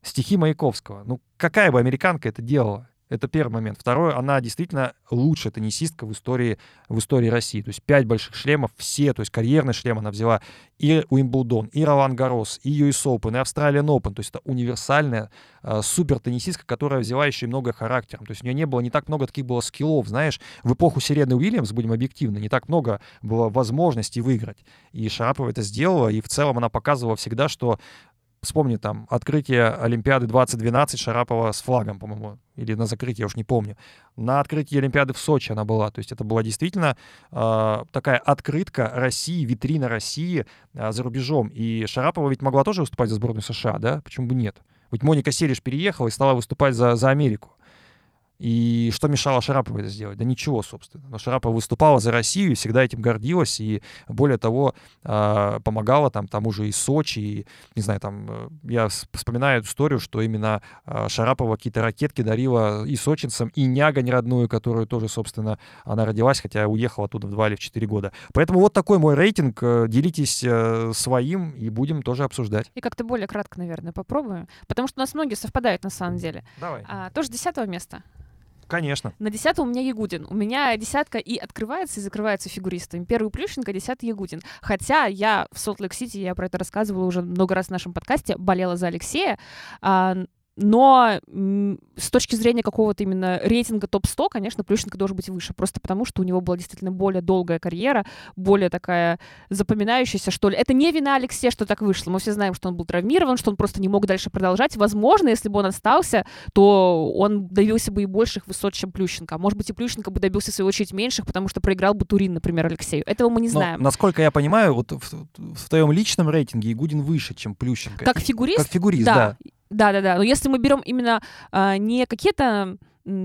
стихи Маяковского. Ну, какая бы американка это делала? Это первый момент. Второе, она действительно лучшая теннисистка в истории, в истории России. То есть пять больших шлемов, все, то есть карьерный шлем она взяла и Уимблдон, и Ролан Гарос, и US Open, и Австралиан Open. То есть это универсальная э, супер теннисистка, которая взяла еще и много характером. То есть у нее не было, не так много таких было скиллов, знаешь. В эпоху Сирены Уильямс, будем объективны, не так много было возможностей выиграть. И Шарапова это сделала, и в целом она показывала всегда, что Вспомни там открытие Олимпиады 2012 Шарапова с флагом, по-моему, или на закрытие, я уж не помню. На открытии Олимпиады в Сочи она была. То есть это была действительно э, такая открытка России, витрина России э, за рубежом. И Шарапова ведь могла тоже выступать за сборную США, да? Почему бы нет? Ведь Моника Селиш переехала и стала выступать за, за Америку. И что мешало Шараповой это сделать? Да ничего, собственно. Но Шарапова выступала за Россию и всегда этим гордилась, и более того, а, помогала там тому же и Сочи, и, не знаю, там, э, я вспоминаю историю, что именно а, Шарапова какие-то ракетки дарила и сочинцам, и няга неродную, которую тоже, собственно, она родилась, хотя уехала оттуда в 2 или в 4 года. Поэтому вот такой мой рейтинг. Э, делитесь э, своим, и будем тоже обсуждать. И как-то более кратко, наверное, попробую, потому что у нас многие совпадают на самом деле. Давай. А, тоже десятого места. Конечно. На десятом у меня Ягудин. У меня десятка и открывается, и закрывается фигуристами. Первый Плющенко, десятый Ягудин. Хотя я в Солт-Лейк-Сити, я про это рассказывала уже много раз в нашем подкасте, болела за Алексея. А, но с точки зрения какого-то именно рейтинга топ-100, конечно, Плющенко должен быть выше, просто потому что у него была действительно более долгая карьера, более такая запоминающаяся, что ли. Это не вина Алексея, что так вышло. Мы все знаем, что он был травмирован, что он просто не мог дальше продолжать. Возможно, если бы он остался, то он добился бы и больших высот, чем Плющенко. А может быть, и Плющенко бы добился, в свою очередь, меньших, потому что проиграл бы Турин, например, Алексею. Этого мы не знаем. Но, насколько я понимаю, вот в, в твоем личном рейтинге Игудин выше, чем Плющенко. Как фигурист? Как фигурист, да. да. Да-да-да. Но если мы берем именно а, не какие-то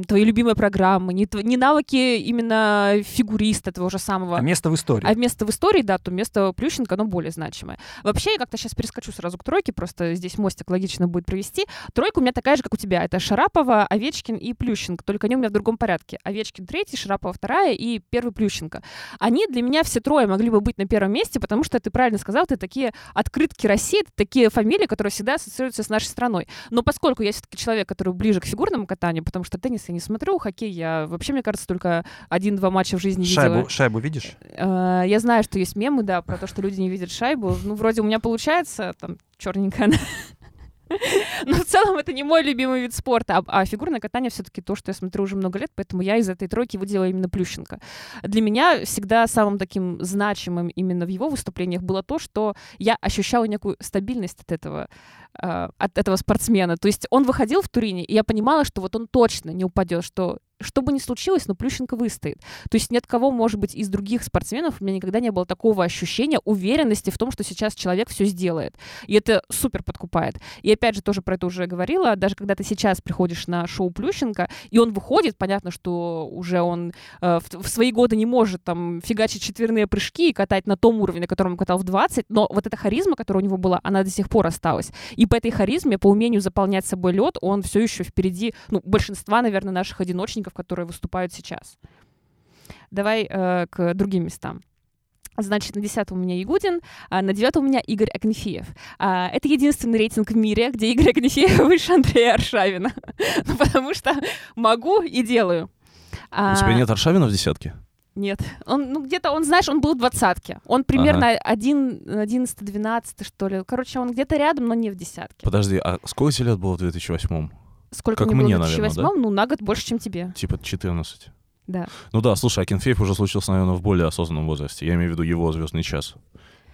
твои любимые программы, не, не навыки именно фигуриста того же самого. А место в истории. А место в истории, да, то место Плющенко, оно более значимое. Вообще, я как-то сейчас перескочу сразу к тройке, просто здесь мостик логично будет провести. Тройка у меня такая же, как у тебя. Это Шарапова, Овечкин и Плющенко, только они у меня в другом порядке. Овечкин третий, Шарапова вторая и первый Плющенко. Они для меня все трое могли бы быть на первом месте, потому что ты правильно сказал, это такие открытки России, это такие фамилии, которые всегда ассоциируются с нашей страной. Но поскольку я все-таки человек, который ближе к фигурному катанию, потому что теннис я не смотрю, хоккей я вообще, мне кажется, только один-два матча в жизни шайбу, видела. Шайбу видишь? Э, я знаю, что есть мемы, да, про то, что люди не видят шайбу. Ну, вроде у меня получается, там, черненькая Но в целом это не мой любимый вид спорта, а, а фигурное катание все-таки то, что я смотрю уже много лет, поэтому я из этой тройки выделила именно Плющенко. Для меня всегда самым таким значимым именно в его выступлениях было то, что я ощущала некую стабильность от этого э, от этого спортсмена. То есть он выходил в Турине, и я понимала, что вот он точно не упадет, что что бы ни случилось, но Плющенко выстоит. То есть ни от кого, может быть, из других спортсменов у меня никогда не было такого ощущения уверенности в том, что сейчас человек все сделает. И это супер подкупает. И опять же, тоже про это уже говорила, даже когда ты сейчас приходишь на шоу Плющенко, и он выходит, понятно, что уже он э, в, в свои годы не может там фигачить четверные прыжки и катать на том уровне, на котором он катал в 20, но вот эта харизма, которая у него была, она до сих пор осталась. И по этой харизме, по умению заполнять собой лед, он все еще впереди, ну, большинства, наверное, наших одиночников, которые выступают сейчас. Давай э, к другим местам. Значит, на десятом у меня Ягудин, а на девятом у меня Игорь Акнефеев. А, это единственный рейтинг в мире, где Игорь Акнефеев выше Андрея Аршавина. ну, потому что могу и делаю. А... У тебя нет Аршавина в десятке? Нет. Он, ну, где-то, он, знаешь, он был в двадцатке. Он примерно ага. 11, 12, что ли. Короче, он где-то рядом, но не в десятке. Подожди, а сколько тебе лет было в 2008-м? Сколько как мне, мне было в 2008 наверное, да? Ну, на год больше, чем тебе. Типа 14. Да. Ну да, слушай, а Кенфеев уже случился, наверное, в более осознанном возрасте. Я имею в виду его звездный час,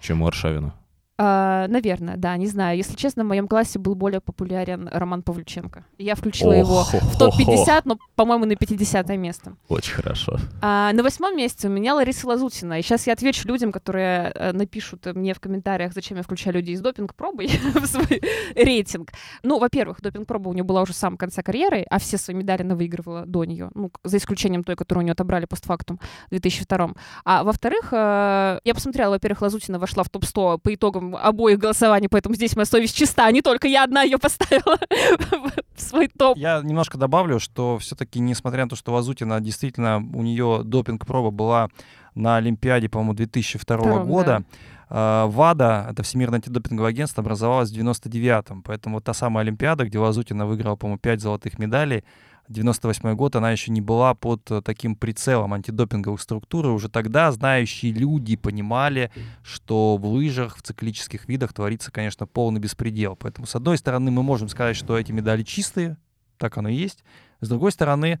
чем у Аршавина. Uh, наверное, да, не знаю. Если честно, в моем классе был более популярен Роман Павлюченко. Я включила его хо, в топ-50, но, по-моему, на 50 место. Очень хорошо. Uh, на восьмом месте у меня Лариса Лазутина. И сейчас я отвечу людям, которые uh, напишут мне в комментариях, зачем я включаю людей из допинг-пробы в свой рейтинг. Ну, во-первых, допинг-проба у нее была уже в самом конце карьеры, а все свои медали она выигрывала до нее, ну, за исключением той, которую у нее отобрали постфактум в 2002. А во-вторых, э, я посмотрела, во-первых, Лазутина вошла в топ-100 по итогам обоих голосований, поэтому здесь моя совесть чиста, а не только я одна ее поставила в свой топ. Я немножко добавлю, что все-таки, несмотря на то, что Вазутина действительно, у нее допинг-проба была на Олимпиаде, по-моему, 2002 Втором, года, да. ВАДА, это Всемирное антидопинговое агентство, образовалось в 99-м. Поэтому вот та самая Олимпиада, где Вазутина выиграла, по-моему, 5 золотых медалей, 98 год, она еще не была под э, таким прицелом антидопинговых структур. И уже тогда знающие люди понимали, что в лыжах, в циклических видах творится, конечно, полный беспредел. Поэтому, с одной стороны, мы можем сказать, что эти медали чистые, так оно и есть. С другой стороны,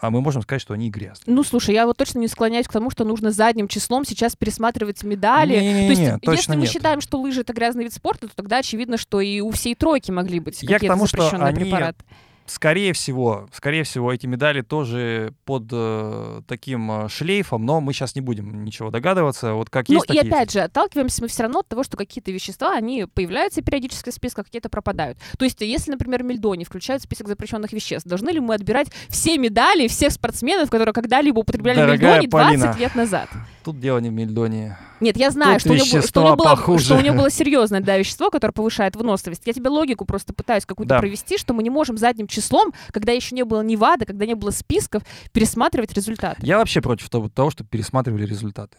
а мы можем сказать, что они грязные. Ну, слушай, я вот точно не склоняюсь к тому, что нужно задним числом сейчас пересматривать медали. Не, не, то есть, не, точно если мы нет. считаем, что лыжи это грязный вид спорта, то тогда очевидно, что и у всей тройки могли быть Я к какие-то тому, что запрещенные они препараты. Скорее всего, скорее всего, эти медали тоже под э, таким э, шлейфом, но мы сейчас не будем ничего догадываться. Вот как Ну есть, и так опять есть. же, отталкиваемся мы все равно от того, что какие-то вещества, они появляются периодически в списках, какие-то пропадают. То есть, если, например, мельдони включают в список запрещенных веществ, должны ли мы отбирать все медали всех спортсменов, которые когда-либо употребляли Дорогая мельдони 20 Полина. лет назад? Тут дело не в мельдоне. Нет, я знаю, Тут что у, него, было- что, у него было, похуже. что у него было серьезное да, вещество, которое повышает выносливость. Я тебе логику просто пытаюсь какую-то Да. провести, что мы не можем задним числом, когда еще не было ни ВАДА, когда не было списков, пересматривать результаты. Я вообще против того, того чтобы пересматривали результаты.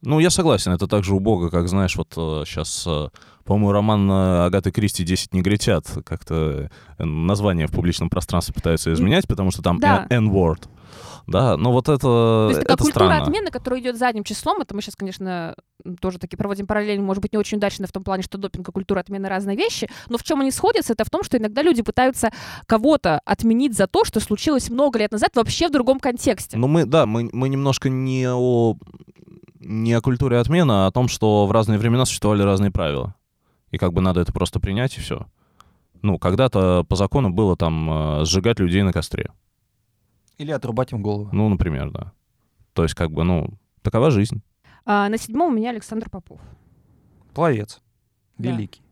Ну, я согласен, это так же убого, как, знаешь, вот сейчас, по-моему, роман э, Агаты Кристи «10 негритят», как-то э, название в публичном пространстве пытаются изменять, потому что там Да. N-word. Да, но вот это, То есть такая это культура странно. отмены, которая идет задним числом, это мы сейчас, конечно, тоже таки проводим параллель, может быть, не очень удачно в том плане, что допинг и культура отмены разные вещи, но в чем они сходятся, это в том, что иногда люди пытаются кого-то отменить за то, что случилось много лет назад вообще в другом контексте. Ну, мы, да, мы, мы немножко не о, не о культуре отмены, а о том, что в разные времена существовали разные правила. И как бы надо это просто принять, и все. Ну, когда-то по закону было там э, сжигать людей на костре. Или отрубать им голову. Ну, например, да. То есть, как бы, ну, такова жизнь. А, на седьмом у меня Александр Попов. Пловец. Да. Великий.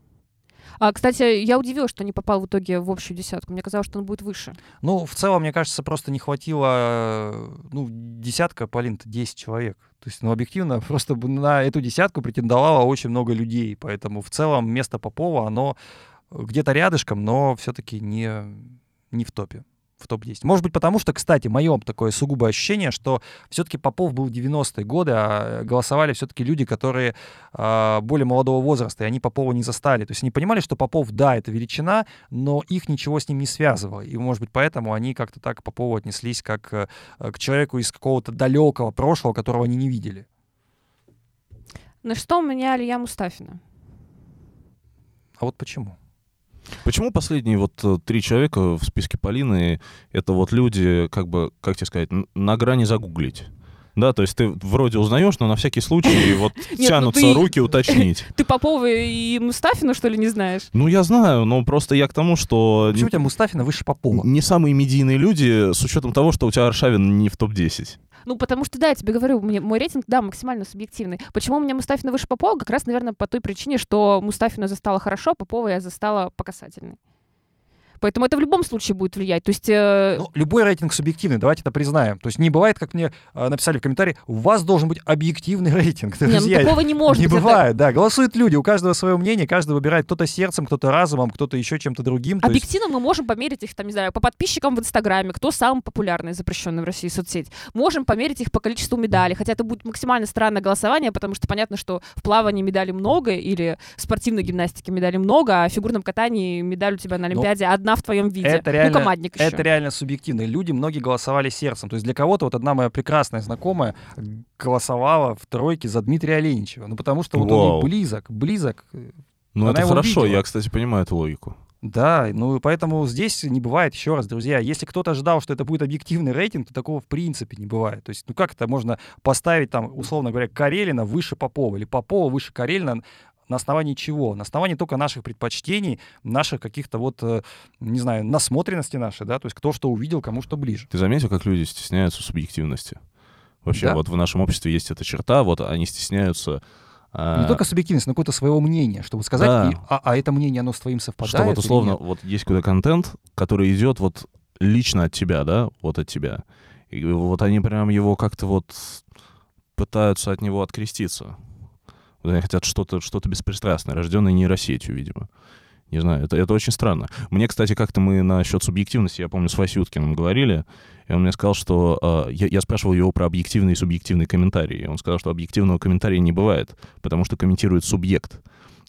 А, кстати, я удивилась, что не попал в итоге в общую десятку. Мне казалось, что он будет выше. Ну, в целом, мне кажется, просто не хватило, ну, десятка, Полин-то 10 человек. То есть, ну, объективно, просто на эту десятку претендовало очень много людей. Поэтому в целом место Попова, оно где-то рядышком, но все-таки не, не в топе. В топ-10. Может быть, потому что, кстати, мое такое сугубое ощущение, что все-таки Попов был в 90-е годы, а голосовали все-таки люди, которые а, более молодого возраста, и они Попова не застали. То есть они понимали, что Попов, да, это величина, но их ничего с ним не связывало. И, может быть, поэтому они как-то так к Попову отнеслись как э, к человеку из какого-то далекого прошлого, которого они не видели. На шестом у меня Алия Мустафина. А вот почему? Почему последние вот э, три человека в списке Полины это вот люди, как бы, как тебе сказать, на грани загуглить? Да, то есть ты вроде узнаешь, но на всякий случай вот ну тянутся руки уточнить. Ты Попова и Мустафина, что ли, не знаешь? Ну, я знаю, но просто я к тому, что Почему у тебя Мустафина выше Попова? не самые медийные люди с учетом того, что у тебя Аршавин не в топ-10. Ну, потому что, да, я тебе говорю, мне, мой рейтинг, да, максимально субъективный. Почему у меня Мустафина выше Попова? Как раз, наверное, по той причине, что Мустафина застала хорошо, а Попова я застала по касательной. Поэтому это в любом случае будет влиять. То есть, э, Ну, любой рейтинг субъективный, давайте это признаем. То есть не бывает, как мне э, написали в комментарии, у вас должен быть объективный рейтинг. не, ну, такого не может не быть. Это- бывает, да. Голосуют люди, у каждого свое мнение, каждый выбирает кто-то сердцем, кто-то разумом, кто-то еще чем-то другим. То есть- Объективно мы можем померить их, там, не знаю, по подписчикам в Инстаграме, кто самый популярный, запрещенный в России соцсеть. Можем померить их по количеству медалей, хотя это будет максимально странное голосование, потому что понятно, что в плавании медалей много, или в спортивной гимнастике медалей много, а в фигурном катании медаль у тебя на Олимпиаде одна в твоем виде. Это реально, ну, командник еще. это реально субъективно. И Люди, многие голосовали сердцем. То есть для кого-то вот одна моя прекрасная знакомая голосовала в тройке за Дмитрия Оленичева. Ну потому что вот он Вау. ей близок, близок. Ну, это хорошо, видела. я, кстати, понимаю эту логику. Да, ну и поэтому здесь не бывает, еще раз, друзья, если кто-то ожидал, что это будет объективный рейтинг, то такого в принципе не бывает. То есть, ну как это можно поставить там, условно говоря, Карелина выше Попова или Попова выше Карелина на основании чего? На основании только наших предпочтений, наших каких-то вот, э, не знаю, насмотренности нашей, да, то есть кто что увидел, кому что ближе. Ты заметил, как люди стесняются субъективности? Вообще, Да. вот в нашем обществе есть эта черта, вот они стесняются... а, Не только субъективность, но какое-то своего мнения, чтобы сказать, Да. и- а, а это мнение, оно с твоим совпадает что вот условно, вот есть какой-то контент, который идет вот лично от тебя, да, вот от тебя. И вот они прям его как-то вот пытаются от него откреститься. Вот они хотят что-то что беспристрастное, рожденное нейросетью, видимо. Не знаю, это, это очень странно. Мне, кстати, как-то мы насчет субъективности, я помню, с Васей Уткиным говорили, и он мне сказал, что... э, я, я спрашивал его про объективные и субъективные комментарии. И он сказал, что объективного комментария не бывает, потому что комментирует субъект.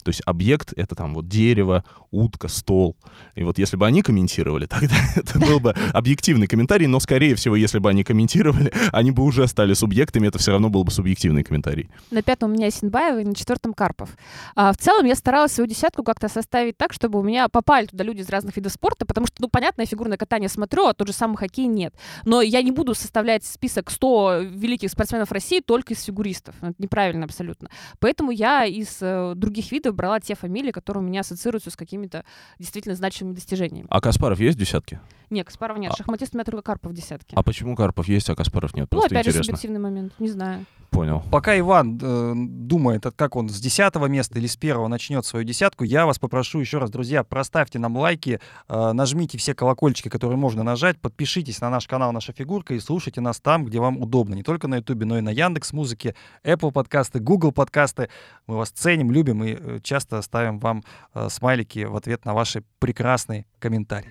То есть объект — это там вот дерево, утка, стол. И вот если бы они комментировали, тогда это был бы объективный комментарий, но, скорее всего, если бы они комментировали, они бы уже стали субъектами, это все равно был бы субъективный комментарий. На пятом у меня Синбаева и на четвертом Карпов. А, в целом я старалась свою десятку как-то составить так, чтобы у меня попали туда люди из разных видов спорта, потому что, ну, понятно, я фигурное катание смотрю, а тот же самый хоккей нет. Но я не буду составлять список 100 великих спортсменов России только из фигуристов. Это неправильно абсолютно. Поэтому я из э, других видов брала те фамилии, которые у меня ассоциируются с какими-то действительно значимыми достижениями. А Каспаров есть в десятке? Не, Каспаров нет. А- Шахматист у меня только Карпов в десятке. А почему Карпов есть, а Каспаров нет? ну, Просто опять же, интересно. субъективный момент. Не знаю. Понял. Пока Иван э, думает, как он с десятого места или с первого начнет свою десятку, я вас попрошу еще раз, друзья, проставьте нам лайки, э, нажмите все колокольчики, которые можно нажать, подпишитесь на наш канал «Наша фигурка» и слушайте нас там, где вам удобно. Не только на Ютубе, но и на Яндекс Музыке, Apple подкасты, Google подкасты. Мы вас ценим, любим и э, часто ставим вам э, смайлики в ответ на ваши прекрасные комментарии.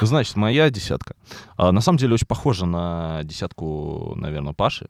Значит, моя десятка. а, на самом деле очень похожа на десятку, наверное, Паши.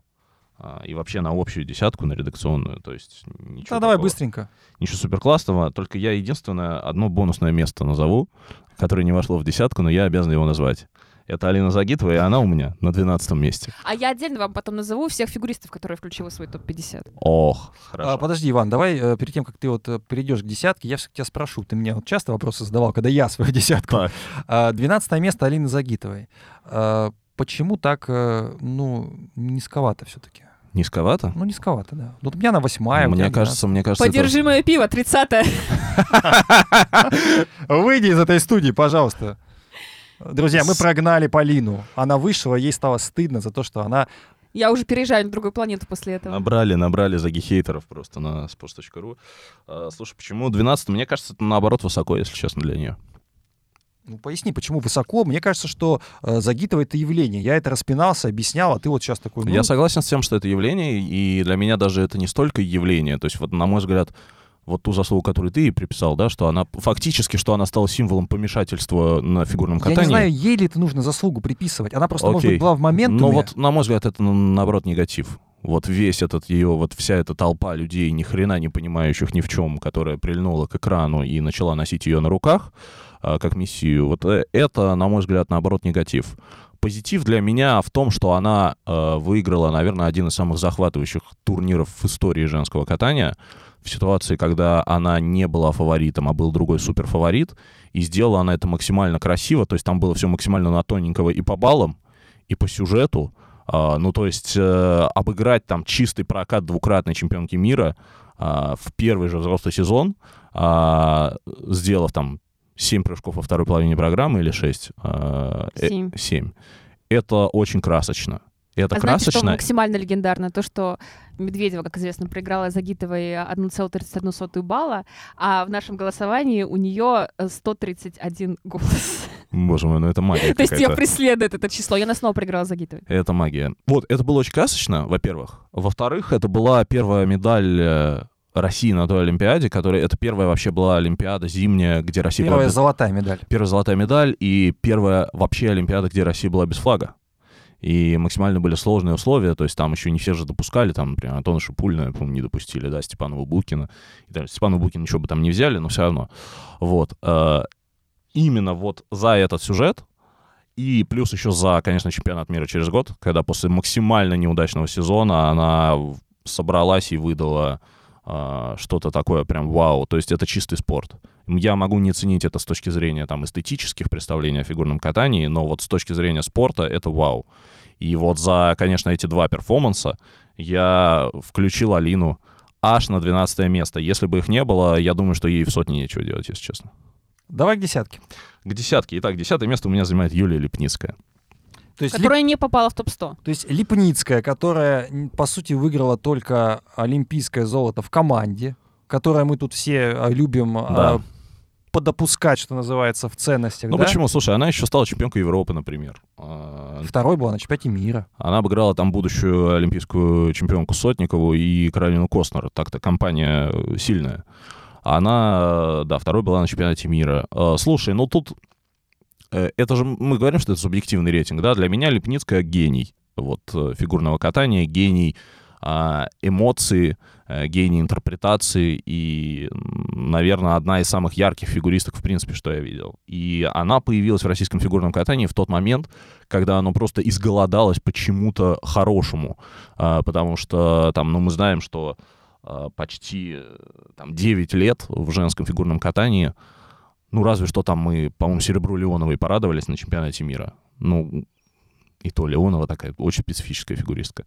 а, и вообще на общую десятку, на редакционную. То есть ничего, Да, давай такого- быстренько. ничего супер классного. Только я единственное одно бонусное место назову, которое не вошло в десятку, но я обязан его назвать. Это Алина Загитова, и она у меня на 12 месте. А я отдельно вам потом назову всех фигуристов, которые я включила в свой топ-50. Ох, А, хорошо. подожди, Иван, давай э, перед тем, как ты вот э, перейдешь к десятке, я все тебя спрошу. Ты мне вот часто вопросы задавал, когда я свою десятку. Так. А, Двенадцатое место Алины Загитовой. А, Почему так, э, ну, низковато все-таки? Низковато? Ну, низковато, да. Вот у меня она восьмая. мне кажется, мне кажется, это- Подержи мое пиво, 30-е. 12. Выйди из этой студии, пожалуйста. Друзья, мы прогнали Полину. Она вышла, ей стало стыдно за то, что она... Я уже переезжаю на другую планету после этого. Набрали, набрали загихейтеров просто на sports.ru. А, слушай, почему 12? Мне кажется, это наоборот высоко, если честно, для нее. Ну, поясни, почему высоко. Мне кажется, что э, Загитова — это явление. Я это распинался, объяснял, а ты вот сейчас такой... ну, Я согласен с тем, что это явление, и для меня даже это не столько явление. То есть, вот, на мой взгляд, вот ту заслугу, которую ты ей приписал, да, что она фактически, что она стала символом помешательства на фигурном Я катании. не знаю, ей ли это нужно заслугу приписывать. Она просто, может Окей. быть, была в момент. Но вот, на мой взгляд, это, наоборот, негатив. Вот весь этот ее, вот вся эта толпа людей, ни хрена не понимающих ни в чем, которая прильнула к экрану и начала носить ее на руках, а, как миссию, вот э, это, на мой взгляд, наоборот, негатив. Позитив для меня в том, что она э, выиграла, наверное, один из самых захватывающих турниров в истории женского катания. В ситуации, когда она не была фаворитом, а был другой суперфаворит, и сделала она это максимально красиво, то есть там было все максимально на тоненького и по баллам, и по сюжету, А, ну, то есть э, обыграть там чистый прокат двукратной чемпионки мира а, в первый же взрослый сезон, а, сделав там 7 прыжков во второй половине программы или 6? Семь. 7. Это очень красочно. Это а знаете, что красочно. максимально легендарно? То, что Медведева, как известно, проиграла Загитовой 1,31 балла, а в нашем голосовании у нее 131 голос. Боже мой, ну это магия То есть ее преследует это число. Я на снова проиграла Загитовой. Это магия. Вот, это было очень красочно, во-первых. Во-вторых, это была первая медаль э, России на той Олимпиаде, которая... Это первая вообще была Олимпиада зимняя, где Россия была Первая золотая медаль. первая золотая медаль и первая вообще Олимпиада, где Россия была без флага. И максимально были сложные условия, то есть там еще не все же допускали, там, например, Антона Шипульна, по-моему, не допустили, да, Степанова Букина. И даже Степанова Букина ничего бы там не взяли, но все равно. Вот. э, Именно вот за этот сюжет и плюс еще за, конечно, чемпионат мира через год, когда после максимально неудачного сезона она собралась и выдала а, что-то такое прям вау. То есть это чистый спорт. Я могу не ценить это с точки зрения там эстетических представлений о фигурном катании, но вот с точки зрения спорта это вау. И вот за, конечно, эти два перформанса я включил Алину аж на 12 место. Если бы их не было, я думаю, что ей в сотне нечего делать, если честно. Давай к десятке. К десятке. Итак, десятое место у меня занимает Юлия Лепницкая. То есть, Лип- Которая не попала в топ-100. то есть Липницкая, которая, по сути, выиграла только олимпийское золото в команде, которое мы тут все а, любим а, Да. подопускать, что называется, в ценностях. Ну да? почему? Слушай, она еще стала чемпионкой Европы, например. А, Второй была на чемпионате мира. Она обыграла там будущую олимпийскую чемпионку Сотникову и Каролину Костнер. Так-то компания э, сильная. Она, э, да, второй была на чемпионате мира. Слушай, ну тут... э, Это же мы говорим, что это субъективный рейтинг, да? Для меня Лепницкая гений вот э, фигурного катания, гений а, эмоций, э, гений интерпретации и, наверное, одна из самых ярких фигуристок, в принципе, что я видел. И она появилась в российском фигурном катании в тот момент, когда оно просто изголодалось почему-то хорошему. А, потому что там, ну, мы знаем, что а, почти там 9 лет в женском фигурном катании, ну, разве что там мы, по-моему, серебру Леоновой порадовались на чемпионате мира. Ну, и то Леонова такая очень специфическая фигуристка.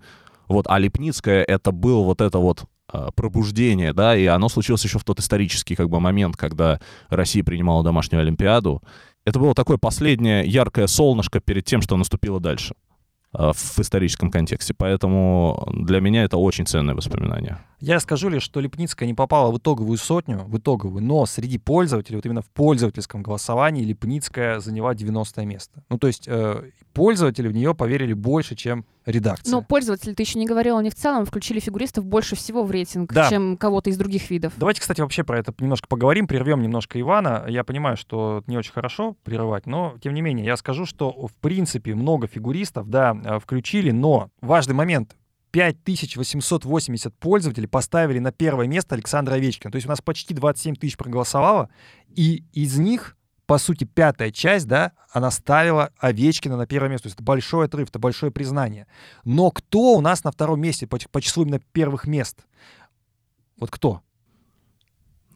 Вот, а Лепницкая это был вот это вот а, пробуждение, да, и оно случилось еще в тот исторический как бы момент, когда Россия принимала домашнюю Олимпиаду. Это было такое последнее яркое солнышко перед тем, что наступило дальше а, в историческом контексте. Поэтому для меня это очень ценное воспоминание. Я скажу лишь, что Липницкая не попала в итоговую сотню, в итоговую, но среди пользователей, вот именно в пользовательском голосовании Липницкая заняла 90 место. Ну, то есть э, пользователи в нее поверили больше, чем редакция. Но пользователи, ты еще не говорил, они в целом включили фигуристов больше всего в рейтинг, Да. чем кого-то из других видов. Давайте, кстати, вообще про это немножко поговорим, прервем немножко Ивана. Я понимаю, что не очень хорошо прерывать, но, тем не менее, я скажу, что, в принципе, много фигуристов, да, э, включили, но важный момент. 5880 пользователей поставили на первое место Александра Овечкина. То есть у нас почти 27 тысяч проголосовало, и из них, по сути, пятая часть, да, она ставила Овечкина на первое место. То есть это большой отрыв, это большое признание. Но кто у нас на втором месте по, по числу именно первых мест? Вот кто?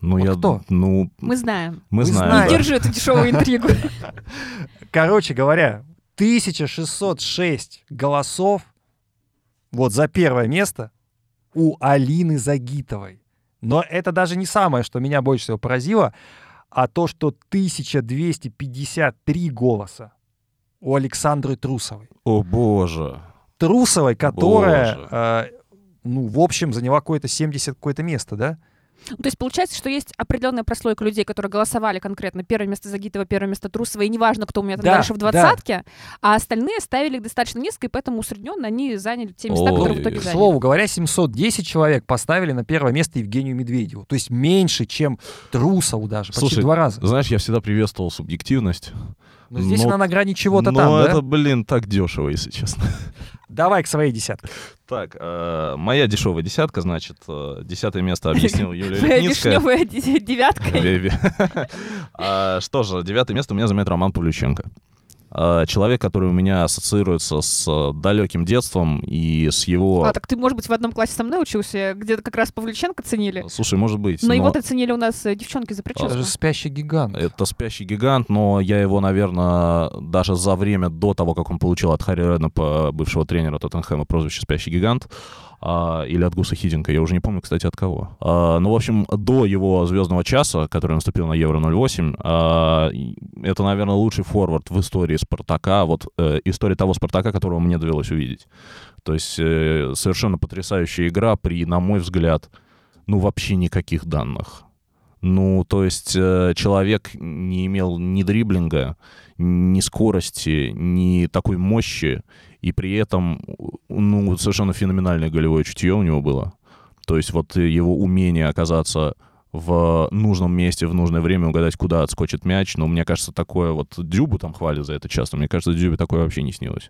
Ну, Вот я, кто? ну, Мы знаем. мы Мы знаем. знаем. Не держи эту дешевую интригу. Короче говоря, 1606 голосов вот за первое место у Алины Загитовой. Но это даже не самое, что меня больше всего поразило, а то, что 1253 голоса у Александры Трусовой. О, боже. Трусовой, которая, Боже. э, ну, в общем, заняла какое-то 70 какое-то место, да? Ну, То есть получается, что есть определенная прослойка людей, которые голосовали конкретно первое место Загитова, первое место Трусова, и неважно, кто у меня там Да, дальше в да. двадцатке, а остальные ставили их достаточно низко, и поэтому усредненно они заняли те места, Ой, которые в итоге К К заняли. слову говоря, 710 человек поставили на первое место Евгению Медведеву. То есть меньше, чем Трусову даже, почти Слушай, два раза. Знаешь, я всегда приветствовал субъективность. Но здесь но- она на грани чего-то там, да? это, блин, так дешево, если честно. Давай к своей десятке. Так, э, моя дешевая десятка, значит, э, десятое место объяснил Юлия Лепницкая. вишневая де- девятка. А, Что же, девятое место у меня занимает Роман Павлюченко. А, Человек, который у меня ассоциируется с э, далеким детством и с его... А, так ты, может быть, в одном классе со мной учился, где как раз Павлюченко ценили. Слушай, может быть, Но но его-то ценили у нас э, девчонки за Это прическу. же спящий гигант. это спящий гигант, но я его, наверное, даже за время до того, как он получил от Харри Реднапа, бывшего тренера Тоттенхэма, прозвище «Спящий гигант», а, или от Гуса Хидинга, я уже не помню, кстати, от кого. А, ну, в общем, до его звездного часа, который наступил на Евро-08, а, это, наверное, лучший форвард в истории Спартака, вот э, история того Спартака, которого мне довелось увидеть. То есть э, совершенно потрясающая игра при, на мой взгляд, ну, вообще никаких данных. Ну, то есть э, человек не имел ни дриблинга, ни скорости, ни такой мощи, и при этом, ну, совершенно феноменальное голевое чутье у него было. То есть вот его умение оказаться в нужном месте в нужное время угадать, куда отскочит мяч. Но мне кажется, такое вот Дюбу там хвалят за это часто. Мне кажется, Дюбе такое вообще не снилось.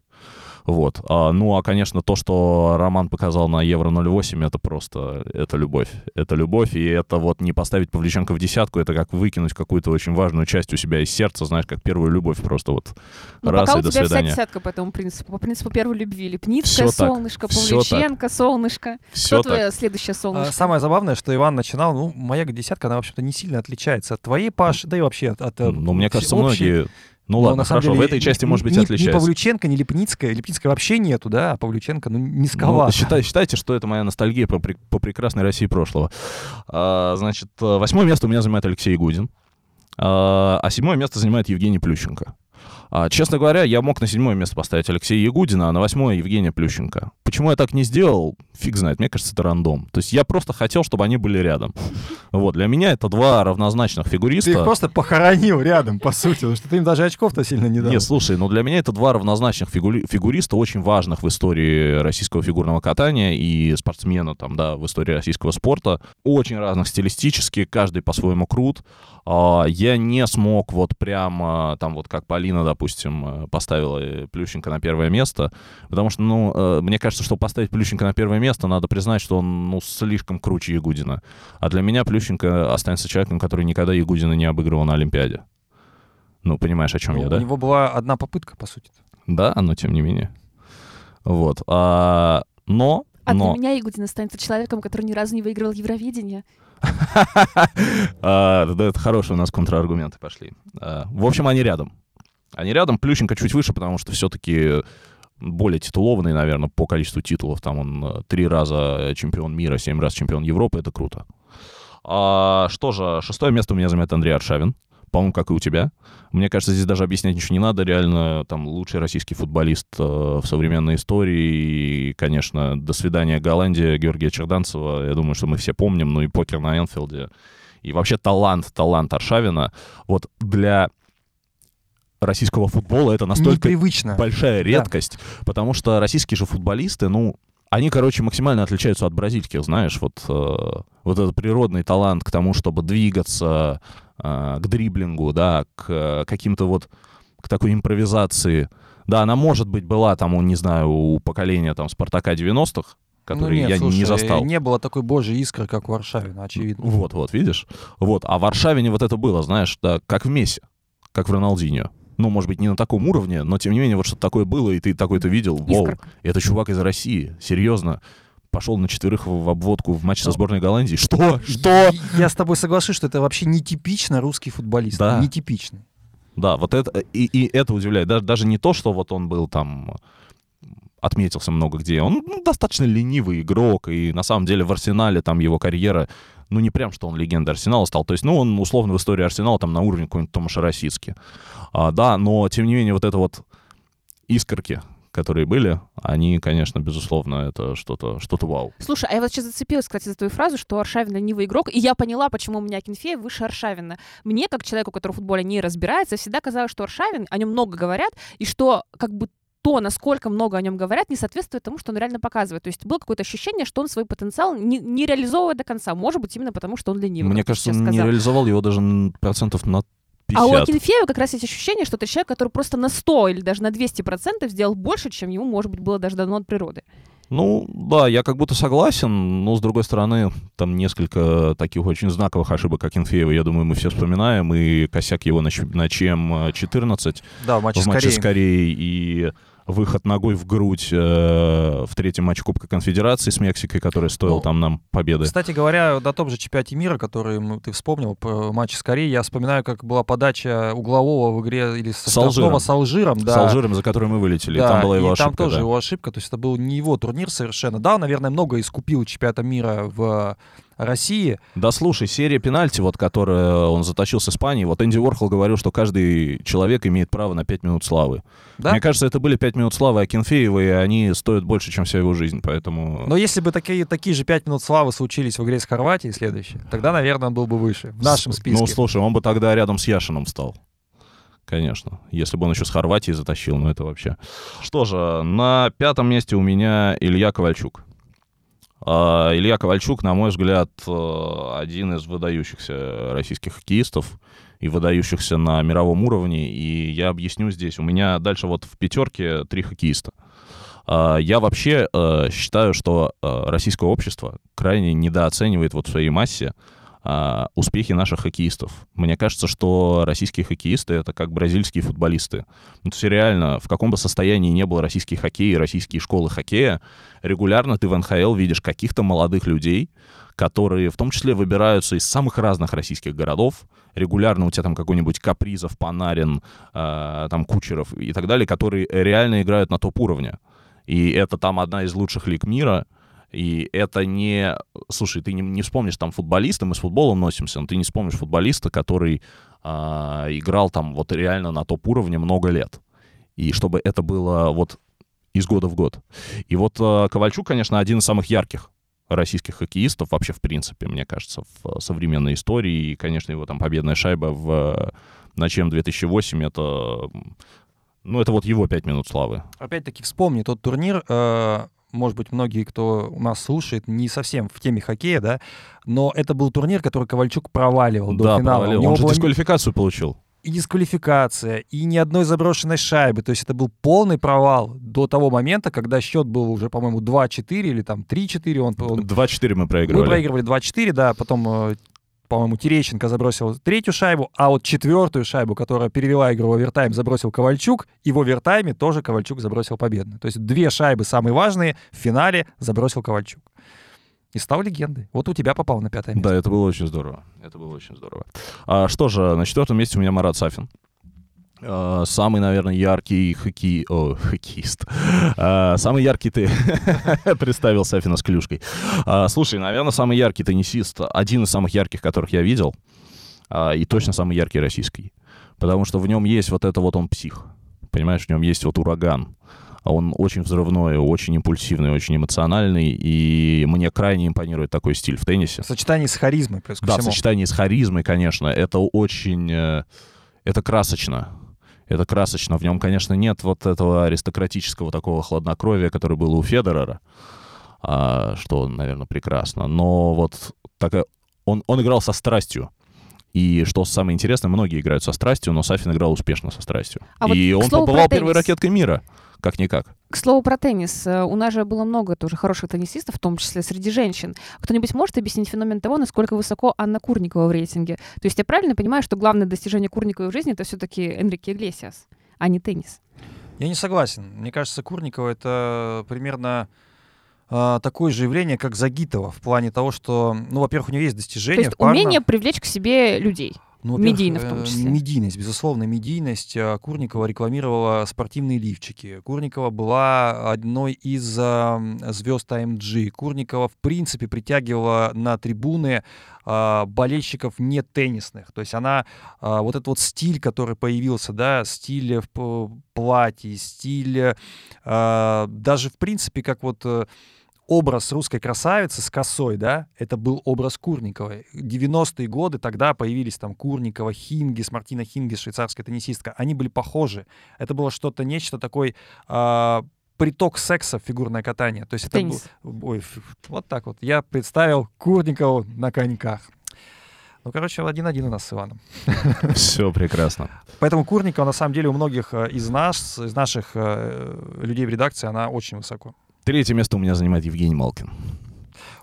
Вот. А, ну, а, конечно, то, что Роман показал на Евро-08, это просто, это любовь. Это любовь, и это вот не поставить Павлюченко в десятку, это как выкинуть какую-то очень важную часть у себя из сердца, знаешь, как первую любовь, просто вот Ну, раз пока и у до тебя вся свидания. десятка по этому принципу. По принципу первой любви. Лепницкая, так, солнышко, так. Павлюченко, солнышко. Все Кто твое следующее А, солнышко? Самое забавное, что Иван начинал, ну, моя десятка, она, в общем-то, не сильно отличается от твоей, Паш, да и вообще от... от, э, Ну, мне кажется, общей. многие... Ну Но ладно, хорошо, в деле этой части, может быть, отличается. Павлюченко, ни Липницкая. Липницкой вообще нету, да, а Павлюченко, ну, Ну, низковато. считай- считайте, что это моя ностальгия по, по прекрасной России прошлого. А, значит, восьмое место у меня занимает Алексей Гудин, а, а седьмое место занимает Евгений Плющенко. А, честно говоря, я мог на седьмое место поставить Алексея Ягудина, а на восьмое Евгения Плющенко. Почему я так не сделал, фиг знает. Мне кажется, это рандом. То есть я просто хотел, чтобы они были рядом. Вот, для меня это два равнозначных фигуриста. Ты их просто похоронил рядом, по сути, потому что ты им даже очков-то сильно не дал. Нет, слушай, ну для меня это два равнозначных фигури- фигуриста, очень важных в истории российского фигурного катания и спортсмена там, да, в истории российского спорта. Очень разных стилистически, каждый по-своему крут. А, Я не смог вот прямо, там вот как Полина, допустим, э, поставила э, Плющенко на первое место, потому что, ну, э, мне кажется, что поставить Плющенко на первое место, надо признать, что он, ну, слишком круче Ягудина. А для меня Плющенко останется человеком, который никогда Ягудина не обыгрывал на Олимпиаде. Ну, понимаешь, о чем Ну, я, У да? него была одна попытка, по сути. Да, но тем не менее. Вот. А, но, А для но... меня Ягудин останется человеком, который ни разу не выиграл Евровидение. А, Да, это хорошие у нас контраргументы пошли. А, В общем, они рядом. Они рядом, Плющенко чуть выше, потому что все-таки более титулованный, наверное, по количеству титулов. Там он э, три раза чемпион мира, семь раз чемпион Европы. Это круто. А, что же, шестое место у меня занимает Андрей Аршавин. По-моему, как и у тебя. Мне кажется, здесь даже объяснять ничего не надо. Реально, там, лучший российский футболист э, в современной истории. И, конечно, до свидания Голландия, Георгия Черданцева. Я думаю, что мы все помним. Ну и покер на Энфилде. И вообще талант, талант Аршавина. Вот для российского футбола это настолько Непривычно. большая редкость, потому что российские же футболисты, ну, они, короче, максимально отличаются от бразильских, знаешь, вот, э, вот этот природный талант к тому, чтобы двигаться, э, к дриблингу, да, к э, каким-то вот, к такой импровизации. Да, она, может быть, была там, у, не знаю, у поколения там Спартака 90-х, Ну который нет, я слушай, не застал. Не было такой божьей искры, как у Варшавина, очевидно. Вот, вот, видишь? Вот, а в Варшавине вот это было, знаешь, да, как в Мессе, как в Роналдиньо. Ну, может быть, не на таком уровне, но тем не менее, вот что-то такое было, и ты такой-то видел. Вау, это чувак из России, серьезно. Пошел на четверых в в обводку в матч со сборной Голландии. Что? Что? Я с тобой соглашусь, что это вообще нетипично русский футболист. Да. Нетипичный. Да, вот это, и, и это удивляет. Даже, даже не то, что вот он был там отметился много где. Он ну, достаточно ленивый игрок, и на самом деле в Арсенале там его карьера, ну не прям, что он легенда Арсенала стал. То есть, ну он условно в истории Арсенала там на уровне какой-нибудь Томаша Росицки. А, да, но тем не менее вот это вот искорки, которые были, они, конечно, безусловно, это что-то что вау. Слушай, а я вот сейчас зацепилась, кстати, за твою фразу, что Аршавин ленивый игрок, и я поняла, почему у меня Акинфеев выше Аршавина. Мне, как человеку, который в футболе не разбирается, всегда казалось, что Аршавин, о нем много говорят, и что как бы то, насколько много о нем говорят, не соответствует тому, что он реально показывает. То есть было какое-то ощущение, что он свой потенциал не, не реализовывает до конца. Может быть, именно потому, что он ленивый. Мне кажется, он не сказал. реализовал его даже процентов на 50. А у Акинфеева как раз есть ощущение, что это человек, который просто на 100 или даже на 200% сделал больше, чем ему, может быть, было даже дано от природы. Ну, да, я как будто согласен, но, с другой стороны, там несколько таких очень знаковых ошибок, как Инфеева, я думаю, мы все вспоминаем, и косяк его на, Ч- на чем 14 Да, в матче в с матче Кореей. с Кореей, и выход ногой в грудь э, в третьем матче Кубка Конфедерации с Мексикой, который стоил Ну, там нам победы. Кстати говоря, на том же чемпионате мира, который ты вспомнил, по матче с Кореей, я вспоминаю, как была подача углового в игре или со С Алжиром. с Алжиром. Да. С Алжиром, за который мы вылетели, и Да, там была его и ошибка. там тоже да. его ошибка, то есть это был не его турнир совершенно. Да, наверное, много искупил чемпионата мира в России. Да слушай, серия пенальти, вот, которую он затащил с Испании, вот Энди Уорхол говорил, что каждый человек имеет право на 5 минут славы. Да? Мне кажется, это были 5 минут славы Акинфеева, и они стоят больше, чем вся его жизнь, поэтому... Но если бы такие, такие же пять минут славы случились в игре с Хорватией следующей, тогда, наверное, он был бы выше в нашем списке. Ну, слушай, он бы тогда рядом с Яшином стал. Конечно. Если бы он еще с Хорватии затащил, ну это вообще... Что же, на пятом месте у меня Илья Ковальчук. А, Илья Ковальчук, на мой взгляд, э, один из выдающихся российских хоккеистов и выдающихся на мировом уровне. И я объясню здесь. У меня дальше вот в пятерке три хоккеиста. А, Я вообще э, считаю, что э, российское общество крайне недооценивает вот в своей массе а, успехи наших хоккеистов. Мне кажется, что российские хоккеисты — это как бразильские футболисты. Ну, то есть реально, в каком бы состоянии не был российский хоккей и российские школы хоккея, регулярно ты в НХЛ видишь каких-то молодых людей, которые в том числе выбираются из самых разных российских городов. Регулярно у тебя там какой-нибудь Капризов, Панарин, э, там Кучеров и так далее, которые реально играют на топ-уровне. И это там одна из лучших лиг мира. И это не... Слушай, ты не, не вспомнишь там футболиста, мы с футболом носимся, но ты не вспомнишь футболиста, который а, играл там вот реально на топ-уровне много лет. И чтобы это было вот из года в год. И вот а, Ковальчук, конечно, один из самых ярких российских хоккеистов вообще в принципе, мне кажется, в современной истории. И, конечно, его там победная шайба в на чем 2008 это... Ну, это вот его пять минут славы. Опять-таки вспомни тот турнир. э, может быть, многие, кто у нас слушает, не совсем в теме хоккея, да, но это был турнир, который Ковальчук проваливал до да, финала. провалил. Он же была дисквалификацию получил. и дисквалификация, и ни одной заброшенной шайбы. То есть это был полный провал до того момента, когда счет был уже, по-моему, 2-4 или там 3-4. Он, он 2-4 мы Мы проигрывали. проигрывали 2-4, да, потом, э, по-моему, Терещенко забросил третью шайбу, а вот четвертую шайбу, которая перевела игру в овертайм, забросил Ковальчук, и в овертайме тоже Ковальчук забросил победную. То есть две шайбы самые важные в финале забросил Ковальчук. И стал легендой. Вот у тебя попал на пятое место. Да, это было очень здорово. Это было очень здорово. А, что же, на четвертом месте у меня Марат Сафин. Э, Самый, наверное, яркий хоккей... О, хоккеист. Э, Самый яркий ты... Представил Сафина с клюшкой. Э, Слушай, наверное, самый яркий теннисист, один из самых ярких, которых я видел, и точно самый яркий российский. Потому что в нем есть вот это вот он псих. Понимаешь, в нем есть вот ураган. А Он очень взрывной, очень импульсивный, очень эмоциональный, и мне крайне импонирует такой стиль в теннисе. В сочетании с харизмой, плюс Да, в сочетании с харизмой, конечно, это очень... э, Это красочно. Это красочно. В нем, конечно, нет вот этого аристократического такого хладнокровия, которое было у Федерера, а, что, наверное, прекрасно. Но вот такая... Он, он играл со страстью. И что самое интересное, многие играют со страстью, но Сафин играл успешно со страстью. А вот и к он слову побывал первой ракеткой мира, как-никак. К слову про теннис. Э, У нас же было много тоже хороших теннисистов, в том числе среди женщин. Кто-нибудь может объяснить феномен того, насколько высоко Анна Курникова в рейтинге? То есть я правильно понимаю, что главное достижение Курниковой в жизни это все-таки Энрике Иглесиас, а не теннис? Я не согласен. Мне кажется, Курникова это примерно а, такое же явление, как Загитова, в плане того, что, ну, во-первых, у нее есть То достижения. есть парно. умение привлечь к себе людей. Ну, медийно в том э, числе. Медийность, безусловно, медийность. А, Курникова рекламировала спортивные лифчики. Курникова была одной из а, звезд АМГ. Курникова, в принципе, притягивала на трибуны а, болельщиков не теннисных. То есть она, вот этот вот стиль, который появился, да, стиль в платье, стиль, даже, в принципе, как вот э, образ русской красавицы с косой, да, это был образ Курниковой. 90-е годы тогда появились там Курникова, Хингис, Мартина Хингис, швейцарская теннисистка. Они были похожи. Это было что-то, нечто такой а, приток секса в фигурное катание. То есть это Теннис. был- ой, вот так вот. Я представил Курникову на коньках. Ну, короче, один-один у нас с Иваном. Все прекрасно. Поэтому Курникова, на самом деле, у многих э, из нас, из наших э, людей в редакции, она очень высоко. Третье место у меня занимает Евгений Малкин.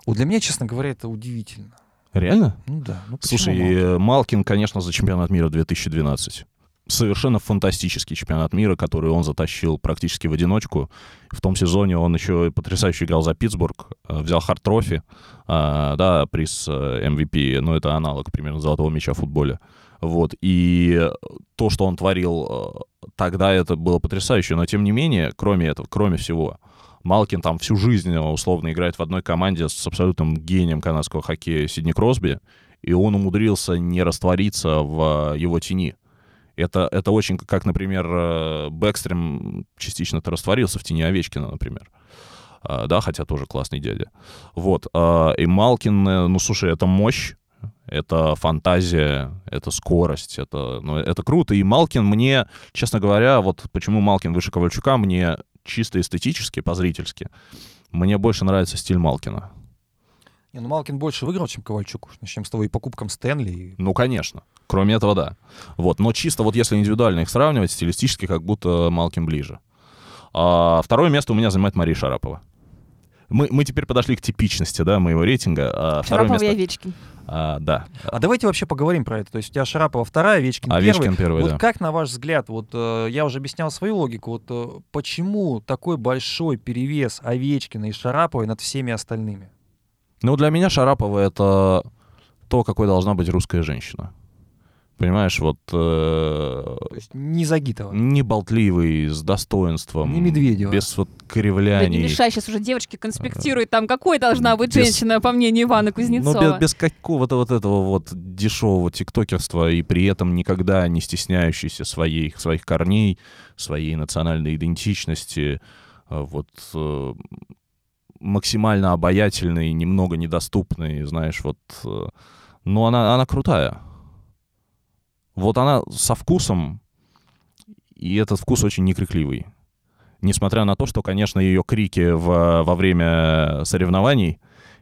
Вот для меня, честно говоря, это удивительно. Реально? Ну да. Ну, Слушай, мало? э, Малкин, конечно, за чемпионат мира 2012. Совершенно фантастический чемпионат мира, который он затащил практически в одиночку. В том сезоне он еще потрясающе играл за Питтсбург, э, взял Hart Trophy, а, да, приз э, MVP, ну, это аналог примерно золотого мяча в футболе. Вот, и то, что он творил тогда, это было потрясающе, но тем не менее, кроме этого, кроме всего, Малкин там всю жизнь э, условно играет в одной команде с абсолютным гением канадского хоккея Сидни Кросби, и он умудрился не раствориться в э, его тени. Это, это очень, как, например, э, Бэкстрем частично-то растворился в тени Овечкина, например. Да, хотя тоже классный дядя. Вот. И Малкин, ну, слушай, это мощь, это фантазия, это скорость, это, ну, это круто. И Малкин мне, честно говоря, вот почему Малкин выше Ковальчука, мне чисто эстетически, по-зрительски, мне больше нравится стиль Малкина. Не, ну Малкин больше выиграл, чем Ковальчук. Начнем с того и по кубкам Стэнли. и- Ну, конечно. Кроме этого, да. Вот. Но чисто вот если индивидуально их сравнивать, стилистически как будто Малкин ближе. А второе место у меня занимает Мария Шарапова. Мы, мы теперь подошли к типичности, да, моего рейтинга. А второе Шарапова и место... Овечкин. А, да. А давайте вообще поговорим про это. То есть у тебя Шарапова вторая, Овечкин, Овечкин первый. первый, вот да. как, на ваш взгляд, вот э, я уже объяснял свою логику, вот э, почему такой большой перевес Овечкина и Шараповой над всеми остальными? Ну, для меня Шарапова — это то, какой должна быть русская женщина. Понимаешь, вот э, То есть не Загитова. не болтливый, с достоинством. Не Медведева. Без вот Да не кривляний. мешай, сейчас уже девочки конспектируют там, какой должна быть без- женщина, по мнению Ивана Ну, Кузнецова. без, без какого-то вот этого вот дешевого тиктокерства и при этом никогда не стесняющийся своей, своих корней, своей национальной идентичности, э, вот э, максимально обаятельный, немного недоступный, знаешь, вот... э, Но она, она крутая. Вот она со вкусом, и этот вкус очень некрикливый. Несмотря на то, что, конечно, ее крики в, во время соревнований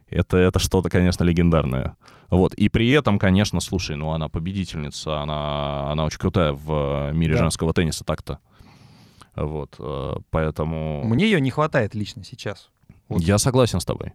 это, это что-то, конечно, легендарное. Вот. И при этом, конечно, слушай, ну она победительница, она, она очень крутая в мире Да. женского тенниса так-то. Вот. э, Поэтому Мне ее не хватает лично сейчас. Вот. я согласен с тобой.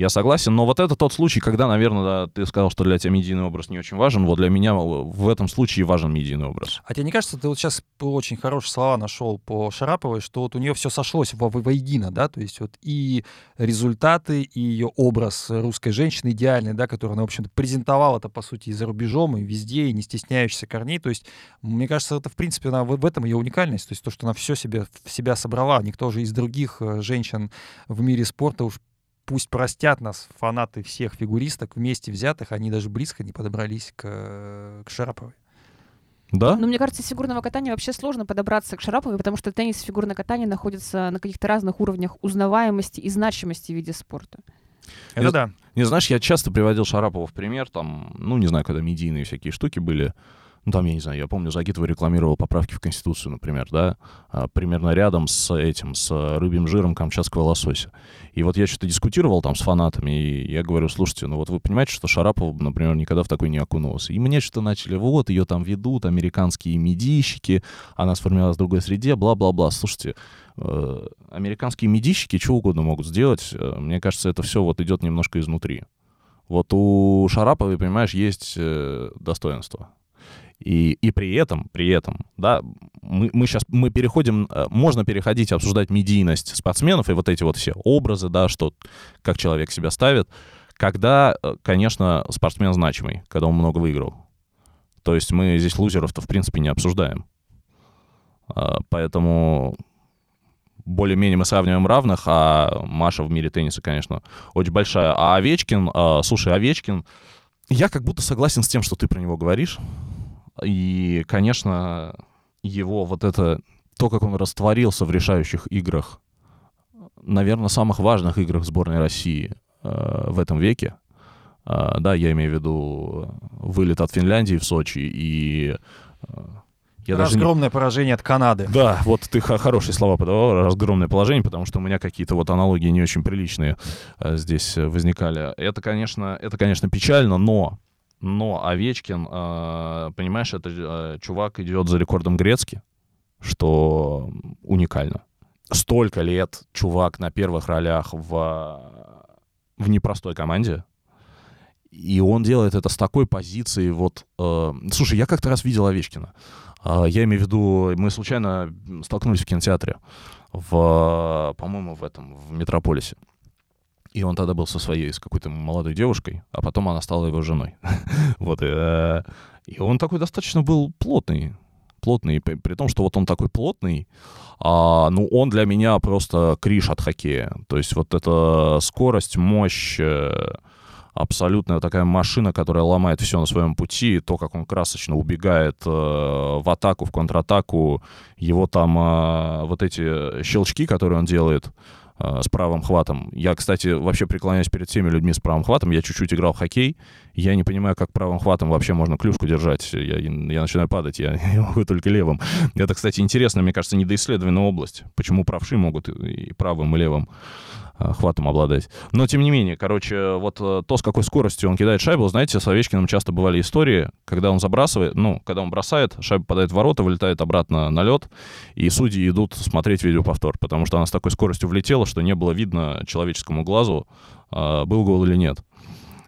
Я согласен, но вот это тот случай, когда, наверное, да, ты сказал, что для тебя медийный образ не очень важен. Вот для меня в этом случае важен медийный образ. А тебе не кажется, ты вот сейчас очень хорошие слова нашел по Шараповой, что вот у нее все сошлось во воедино, да, то есть вот и результаты, и ее образ русской женщины идеальный, да, который она, в общем-то, презентовала это, по сути, и за рубежом, и везде, и не стесняющийся корней. То есть, мне кажется, это, в принципе, она, в этом ее уникальность, то есть то, что она все себе, в себя собрала. Никто же из других э, женщин в мире спорта уж пусть простят нас фанаты всех фигуристок вместе взятых, они даже близко не подобрались к, к Шараповой. Да? Ну, мне кажется, из фигурного катания вообще сложно подобраться к Шараповой, потому что теннис и фигурное катание находятся на каких-то разных уровнях узнаваемости и значимости в виде спорта. Это Я- да. Не знаешь, я часто приводил Шарапова в пример, там, ну, не знаю, когда медийные всякие штуки были. Ну, там, я не знаю, я помню, Загитова рекламировал поправки в Конституцию, например, да, а, примерно рядом с этим, с рыбьим жиром камчатского лосося. И вот я что-то дискутировал там с фанатами, и я говорю, слушайте, ну вот вы понимаете, что Шарапова, например, никогда в такой не окунулся. И мне что-то начали, вот, ее там ведут, американские медийщики, она сформировалась в другой среде, бла-бла-бла. Слушайте, э, американские медийщики что угодно могут сделать. Э, Мне кажется, это все вот идет немножко изнутри. Вот у Шараповой, понимаешь, есть э, достоинство. И, и при этом, при этом, да, мы, мы сейчас, мы переходим, э, можно переходить, обсуждать медийность спортсменов и вот эти вот все образы, да, что, как человек себя ставит, когда, э, конечно, спортсмен значимый, когда он много выиграл. То есть мы здесь лузеров-то, в принципе, не обсуждаем. А, Поэтому более-менее мы сравниваем равных, а Маша в мире тенниса, конечно, очень большая. А Овечкин, а, слушай, Овечкин, я как будто согласен с тем, что ты про него говоришь. И, конечно, его вот это, то, как он растворился в решающих играх, наверное, самых важных играх сборной России э, в этом веке. Э, да, я имею в виду вылет от Финляндии в Сочи и... э, я даже не- Разгромное поражение от Канады. да, вот ты хорошие слова подавал, разгромное положение, потому что у меня какие-то вот аналогии не очень приличные э, здесь э, возникали. Это, конечно, это, конечно, печально, но, но Овечкин, э, понимаешь, это э, чувак идет за рекордом Грецки, что уникально. Столько лет чувак на первых ролях в, в непростой команде, и он делает это с такой позиции вот... э, слушай, я как-то раз видел Овечкина. А, Я имею в виду, мы случайно столкнулись в кинотеатре, в, по-моему, в этом, в Метрополисе. И он тогда был со своей, с какой-то молодой девушкой, а потом она стала его женой. Вот. э, И он такой достаточно был плотный. Плотный, при том, что вот он такой плотный, а, ну, он для меня просто криш от хоккея. То есть вот эта скорость, мощь, э, абсолютная такая машина, которая ломает все на своем пути, то, как он красочно убегает э, в атаку, в контратаку, его там э, вот эти щелчки, которые он делает с правым хватом. Я, кстати, вообще преклоняюсь перед всеми людьми с правым хватом. Я чуть-чуть играл в хоккей. Я не понимаю, как правым хватом вообще можно клюшку держать. Я, я начинаю падать, я, я могу только левым. Это, кстати, интересно, мне кажется, недоисследованная область. Почему правши могут и правым, и левым э, хватом обладать. Но, тем не менее, короче, вот э, то, с какой скоростью он кидает шайбу, знаете, с Овечкиным часто бывали истории, когда он забрасывает, ну, когда он бросает, шайба попадает в ворота, вылетает обратно на лед, и судьи идут смотреть видеоповтор, потому что она с такой скоростью влетела, что не было видно человеческому глазу, э, был гол или нет.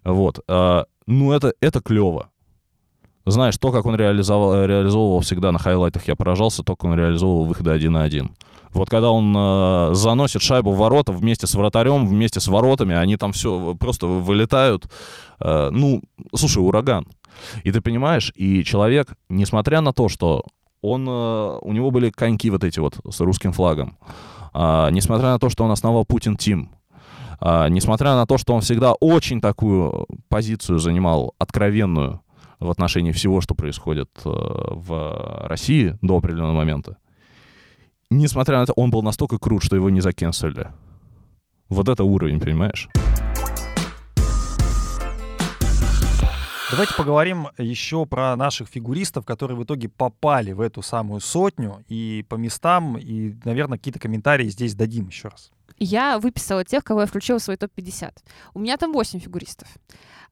Вот. э, Ну, это, это клево. Знаешь, то, как он реализовал, реализовывал всегда на хайлайтах, я поражался, то, как он реализовывал выходы один на один. Вот когда он э, заносит шайбу в ворота вместе с вратарем, вместе с воротами, они там все просто вылетают. Э, ну, слушай, ураган. И ты понимаешь, и человек, несмотря на то, что он, э, у него были коньки вот эти вот с русским флагом, а, несмотря на то, что он основал Путин Тим, а, несмотря на то, что он всегда очень такую позицию занимал откровенную в отношении всего, что происходит э, в России до определенного момента, несмотря на это, он был настолько крут, что его не закенселили. Вот это уровень, понимаешь? Давайте поговорим еще про наших фигуристов, которые в итоге попали в эту самую сотню и по местам, и, наверное, какие-то комментарии здесь дадим еще раз. Я выписала тех, кого я включила в свой топ-50. У меня там 8 фигуристов.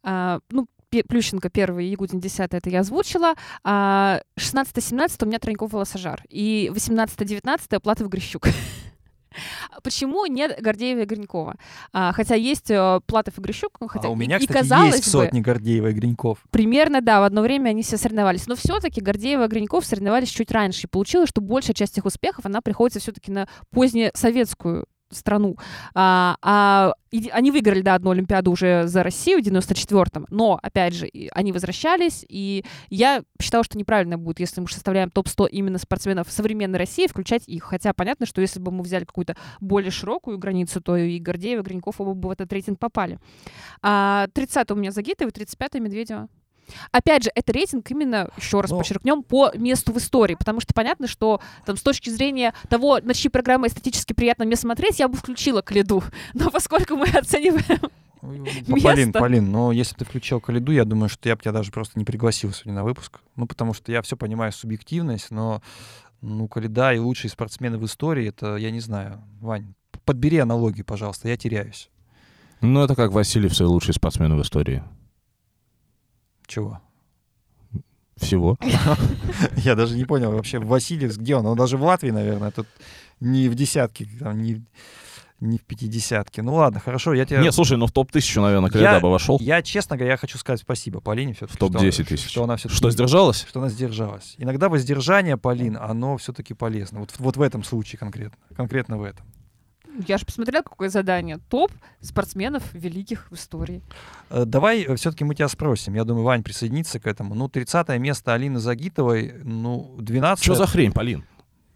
А, ну, Плющенко первый, Ягудин 10 это я озвучила. А 16-17 у меня Троньков Волосожар. И 18-19 Платов Грищук. Почему нет Гордеева и Гринькова? А, хотя есть э, Платов и Грищук, ну, хотя а у меня, и, и кстати, казалось есть бы, сотни Гордеева и Гриньков. Примерно, да, в одно время они все соревновались. Но все-таки Гордеева и Гриньков соревновались чуть раньше. И получилось, что большая часть их успехов, она приходится все-таки на позднесоветскую страну. А, а и они выиграли, да, одну Олимпиаду уже за Россию в 94-м, но, опять же, они возвращались, и я считала, что неправильно будет, если мы составляем топ-100 именно спортсменов современной России, включать их. Хотя понятно, что если бы мы взяли какую-то более широкую границу, то и Гордеева, и Гриньков оба бы в этот рейтинг попали. А, 30 у меня Загитова, 35 Медведева. Опять же, это рейтинг именно, еще раз Ну. подчеркнем, по месту в истории, потому что понятно, что там с точки зрения того, на чьи программы эстетически приятно мне смотреть, я бы включила Калиду. Но поскольку мы оцениваем... Ну, Полин, Место. Полин, но если бы ты включил Калиду, я думаю, что я бы тебя даже просто не пригласил сегодня на выпуск. Ну, потому что я все понимаю, субъективность, но ну, Калида и лучшие спортсмены в истории, это, я не знаю, Вань, подбери аналогию, пожалуйста, я теряюсь. Ну, это как Васильев, свои лучшие спортсмены в истории. Чего? Всего. Я даже не понял вообще, Васильев, где он? Он даже в Латвии, наверное, тут не в десятке, там, не, не в пятидесятке. Ну ладно, хорошо, я тебя... Не, слушай, ну в топ-1000, наверное, Я- бы вошел. Я, честно говоря, я хочу сказать спасибо Полине все-таки. В топ-10 тысяч. Что она все-таки... Что, сдержалась? Что она сдержалась. Иногда воздержание, Полин, оно все-таки полезно. Вот, вот в этом случае конкретно. Конкретно в этом. Я же посмотрела, какое задание. Топ спортсменов великих в истории. Э, Давай все-таки мы тебя спросим. Я думаю, Вань присоединится к этому. Ну, 30 место Алины Загитовой, ну, 12 Что за хрень, Полин?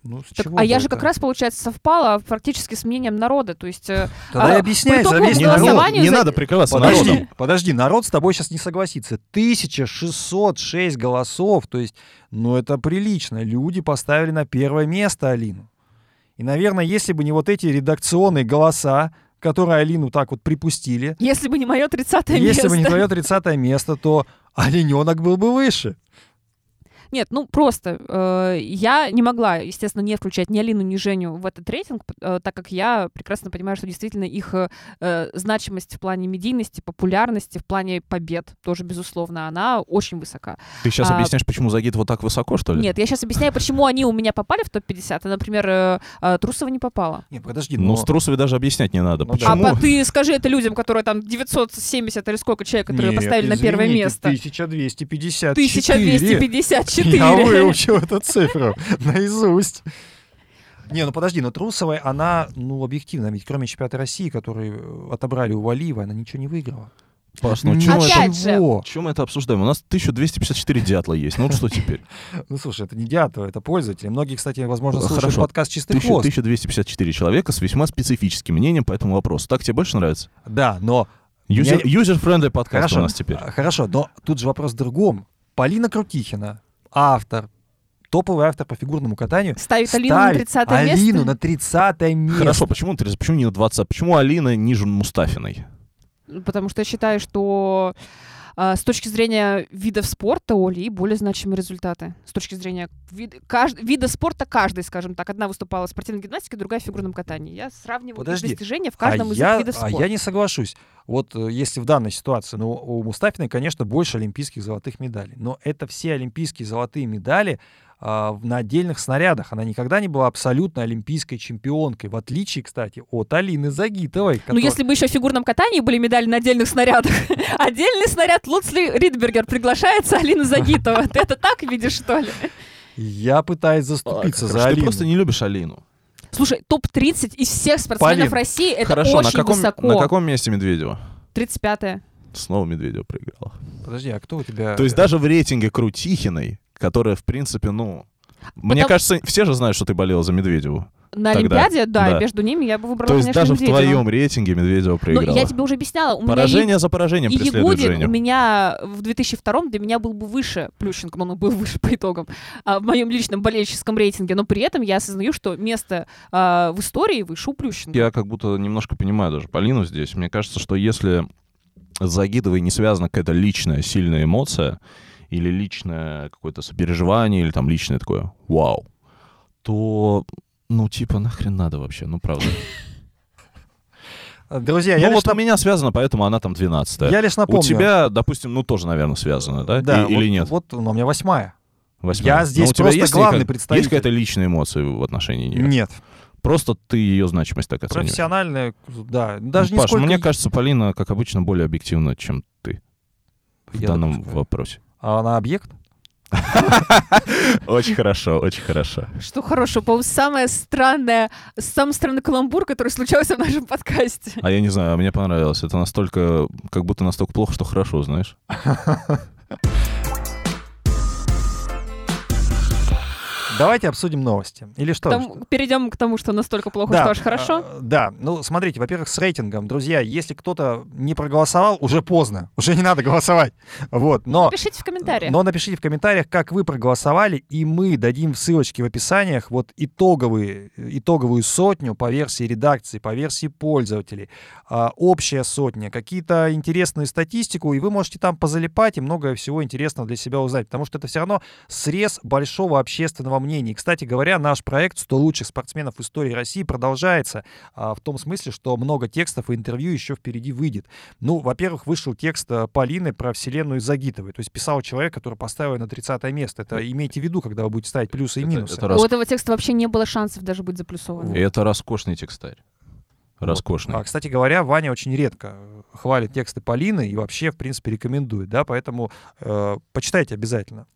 Ну, с Так, чего а я же это? как раз, получается, совпала практически с мнением народа. То есть э, Тогда а, и объясняй, по залезь Не, народ. не за- надо прикрываться Подожди, народом. подожди, народ с тобой сейчас не согласится. 1606 голосов, то есть, ну это прилично. Люди поставили на первое место Алину. И, наверное, если бы не вот эти редакционные голоса, которые Алину так вот припустили, если бы не мое 30 место. если бы не твое 30 место, то олененок был бы выше. Нет, ну просто э, я не могла, естественно, не включать ни Алину, ни Женю в этот рейтинг, э, так как я прекрасно понимаю, что действительно их э, э, значимость в плане медийности, популярности, в плане побед тоже, безусловно, она очень высока. Ты сейчас А- объясняешь, почему Загид вот так высоко, что ли? Нет, я сейчас объясняю, почему они у меня попали в топ-50, а, например, э, э, Трусова не попала. Не, подожди, Ну, но- с Трусовой даже объяснять не надо. Ну да. А Почему? по- ты скажи это людям, которые там 970 или сколько человек, которые Нет, поставили на первое извините, место. 1254. 1254. Я выучил эту цифру наизусть. Не, ну подожди, но Трусовая, она, ну, объективно, ведь кроме чемпионата России, который э, отобрали у Валиевой, она ничего не выиграла. Паш, ну это- Опять же. Чего? чё мы это обсуждаем? У нас 1254 дятла есть. Ну вот что теперь? Ну, слушай, это не дятлы, это пользователи. Многие, кстати, возможно, Хорошо. слушают подкаст «Чистый 1000 хвост». 1254 человека с весьма специфическим мнением по этому вопросу. Так тебе больше нравится? Да, но... Я- User-friendly подкаст Хорошо, у нас теперь. Хорошо, но тут же вопрос в другом. Полина Крутихина, автор, топовый автор по фигурному катанию, Ставит Алину на ставит 30 Алину место. на 30 место. Хорошо, почему, почему не на 20? Почему Алина ниже Мустафиной? Потому что я считаю, что с точки зрения видов спорта у Оли более значимые результаты. С точки зрения вид- кажд- вида спорта каждый, скажем так. Одна выступала в спортивной гимнастике, другая в фигурном катании. Я сравниваю Подожди, достижения в каждом а из я, видов а спорта. я не соглашусь. Вот э, если в данной ситуации, ну, у Мустафиной, конечно, больше олимпийских золотых медалей. Но это все олимпийские золотые медали а, на отдельных снарядах. Она никогда не была абсолютно олимпийской чемпионкой, в отличие, кстати, от Алины Загитовой. Ну, которая- если бы еще в фигурном катании были медали на отдельных снарядах. Отдельный снаряд Луцли Ридбергер приглашается Алина Загитова. Ты это так видишь, что ли? Я пытаюсь заступиться за Хорошо, Ты Алину. просто не любишь Алину. Слушай, топ-30 из всех спортсменов России это Хорошо, на очень каком, высоко. на каком месте Медведева? 35-е. Снова Медведева проиграла. Подожди, а кто у тебя... То есть даже в рейтинге Крутихиной, которая, в принципе, ну... Мне Потому- кажется, все же знают, что ты болела за Медведеву. На Тогда, Олимпиаде, да, да. между ними я бы выбрала, То есть конечно, даже в Медведева. твоем рейтинге Медведева Ну, проиграла. я тебе уже объясняла, у меня Поражение за поражением И преследует Ягудин у Женю. меня в 2002 для меня был бы выше Плющенко, но он был выше по итогам а, в моем личном болельческом рейтинге, но при этом я осознаю, что место а, в истории выше у Плющенко. Я как будто немножко понимаю даже Полину здесь. Мне кажется, что если с Загидовой не связана какая-то личная сильная эмоция или личное какое-то сопереживание, или там личное такое «вау», то, ну, типа, нахрен надо вообще, ну, правда. Друзья, Ну, я, лишь вот у нап- меня связано, поэтому она там 12 я лишь напомню. У тебя, допустим, ну, тоже, наверное, связано, да? Да, И- Или вот- нет? Вот ну, у меня восьмая. Восьмая. я здесь Ну, у тебя просто есть главный какая- представитель. Есть какая-то личная эмоция в отношении нее? Нет. Просто ты ее значимость так оцениваешь. Профессиональная, да. Даже Ну, Паш, нисколько... мне кажется, Полина, как обычно, более объективна, чем ты в Я данном допускаю. вопросе. А она объект? Очень хорошо, очень хорошо. Что хорошего, по-моему, самое странное, самый странный каламбур, который случался в нашем подкасте. А я не знаю, мне понравилось. Это настолько, как будто настолько плохо, что хорошо, знаешь. Давайте обсудим новости. Или что? Там- перейдем к тому, что настолько плохо, Да, что аж хорошо. а, Да, ну смотрите, во-первых, с рейтингом, друзья, если кто-то не проголосовал, уже поздно, уже не надо голосовать. Вот, но... Пишите в комментариях. Но напишите в комментариях, как вы проголосовали, и мы дадим ссылочки в описаниях вот итоговые, итоговую сотню по версии редакции, по версии пользователей, а, общая сотня, какие-то интересную статистику, и вы можете там позалипать и многое всего интересного для себя узнать, потому что это все равно срез большого общественного мнения. И, кстати говоря, наш проект «100 лучших спортсменов истории России» продолжается а, в том смысле, что много текстов и интервью еще впереди выйдет. Ну, во-первых, вышел текст а, Полины про вселенную Загитовой. То есть писал человек, который поставил на 30 место. Это имейте в виду, когда вы будете ставить плюсы и Это- минусы. это У рас- этого текста вообще не было шансов даже быть заплюсованным. И это роскошный текстарь. Вот. Роскошный. А, кстати говоря, Ваня очень редко э, хвалит тексты Полины и вообще, в принципе, рекомендует, да, поэтому э, почитайте обязательно.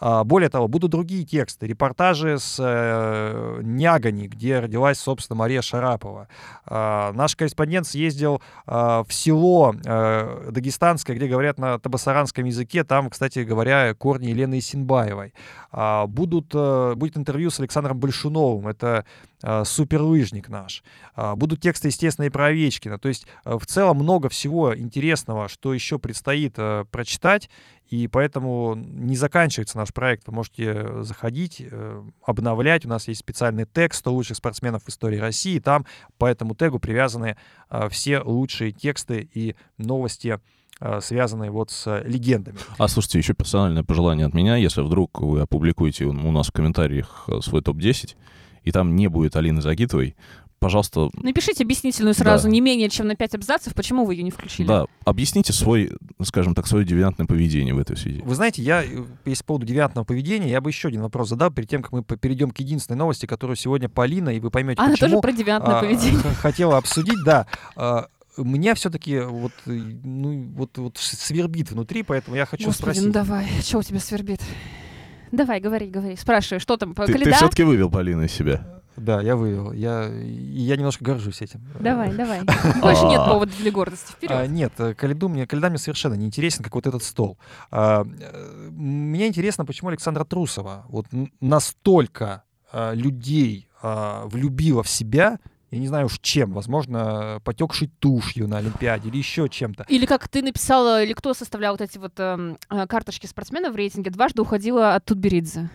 А, более того, будут другие тексты, репортажи с э, Нягани, где родилась, собственно, Мария Шарапова. А, наш корреспондент съездил а, в село э, дагестанское, где говорят на табасаранском языке, там, кстати говоря, корни Елены Исинбаевой. А, будут, э, будет интервью с Александром Большуновым, это э, суперлыжник наш. Будут тексты, естественно, и про Овечкина. То есть в целом много всего интересного, что еще предстоит прочитать, и поэтому не заканчивается наш проект. Вы можете заходить, э, обновлять. У нас есть специальный тег «100 лучших спортсменов в истории России». Там по этому тегу привязаны э, все лучшие тексты и новости, э, связанные вот с легендами. А слушайте, еще персональное пожелание от меня. Если вдруг вы опубликуете у нас в комментариях свой топ-10, и там не будет Алины Загитовой, пожалуйста, Напишите объяснительную сразу, Да. не менее чем на 5 абзацев, почему вы ее не включили. да, объясните свой, скажем так, свое девиантное поведение в этой связи. Вы знаете, я, э, если по поводу девиантного поведения, я бы еще один вопрос задал перед тем, как мы перейдем к единственной новости, которую сегодня Полина, и вы поймете, Она почему, тоже про девиантное а, поведение. хотела обсудить, да. А, Меня все-таки вот, э, ну, вот, вот свербит внутри, поэтому я хочу Господи, спросить. ну давай, что у тебя свербит? Давай, говори, говори. Спрашивай, что там, по Ты, календарь? все-таки вывел Полину из себя. Да, я вывел. Я, я немножко горжусь этим. Давай, давай. Больше нет А. повода для гордости. А, Вперед. нет, э, календу мне, календарь мне совершенно не интересен, как вот этот стол. А, э, мне интересно, почему Александра Трусова вот настолько а, людей а, влюбила в себя, я не знаю уж чем, возможно, потекшей тушью на Олимпиаде или еще чем-то. Или как ты написала, или кто составлял вот эти вот эм, э, карточки спортсменов в рейтинге, дважды уходила от Тутберидзе.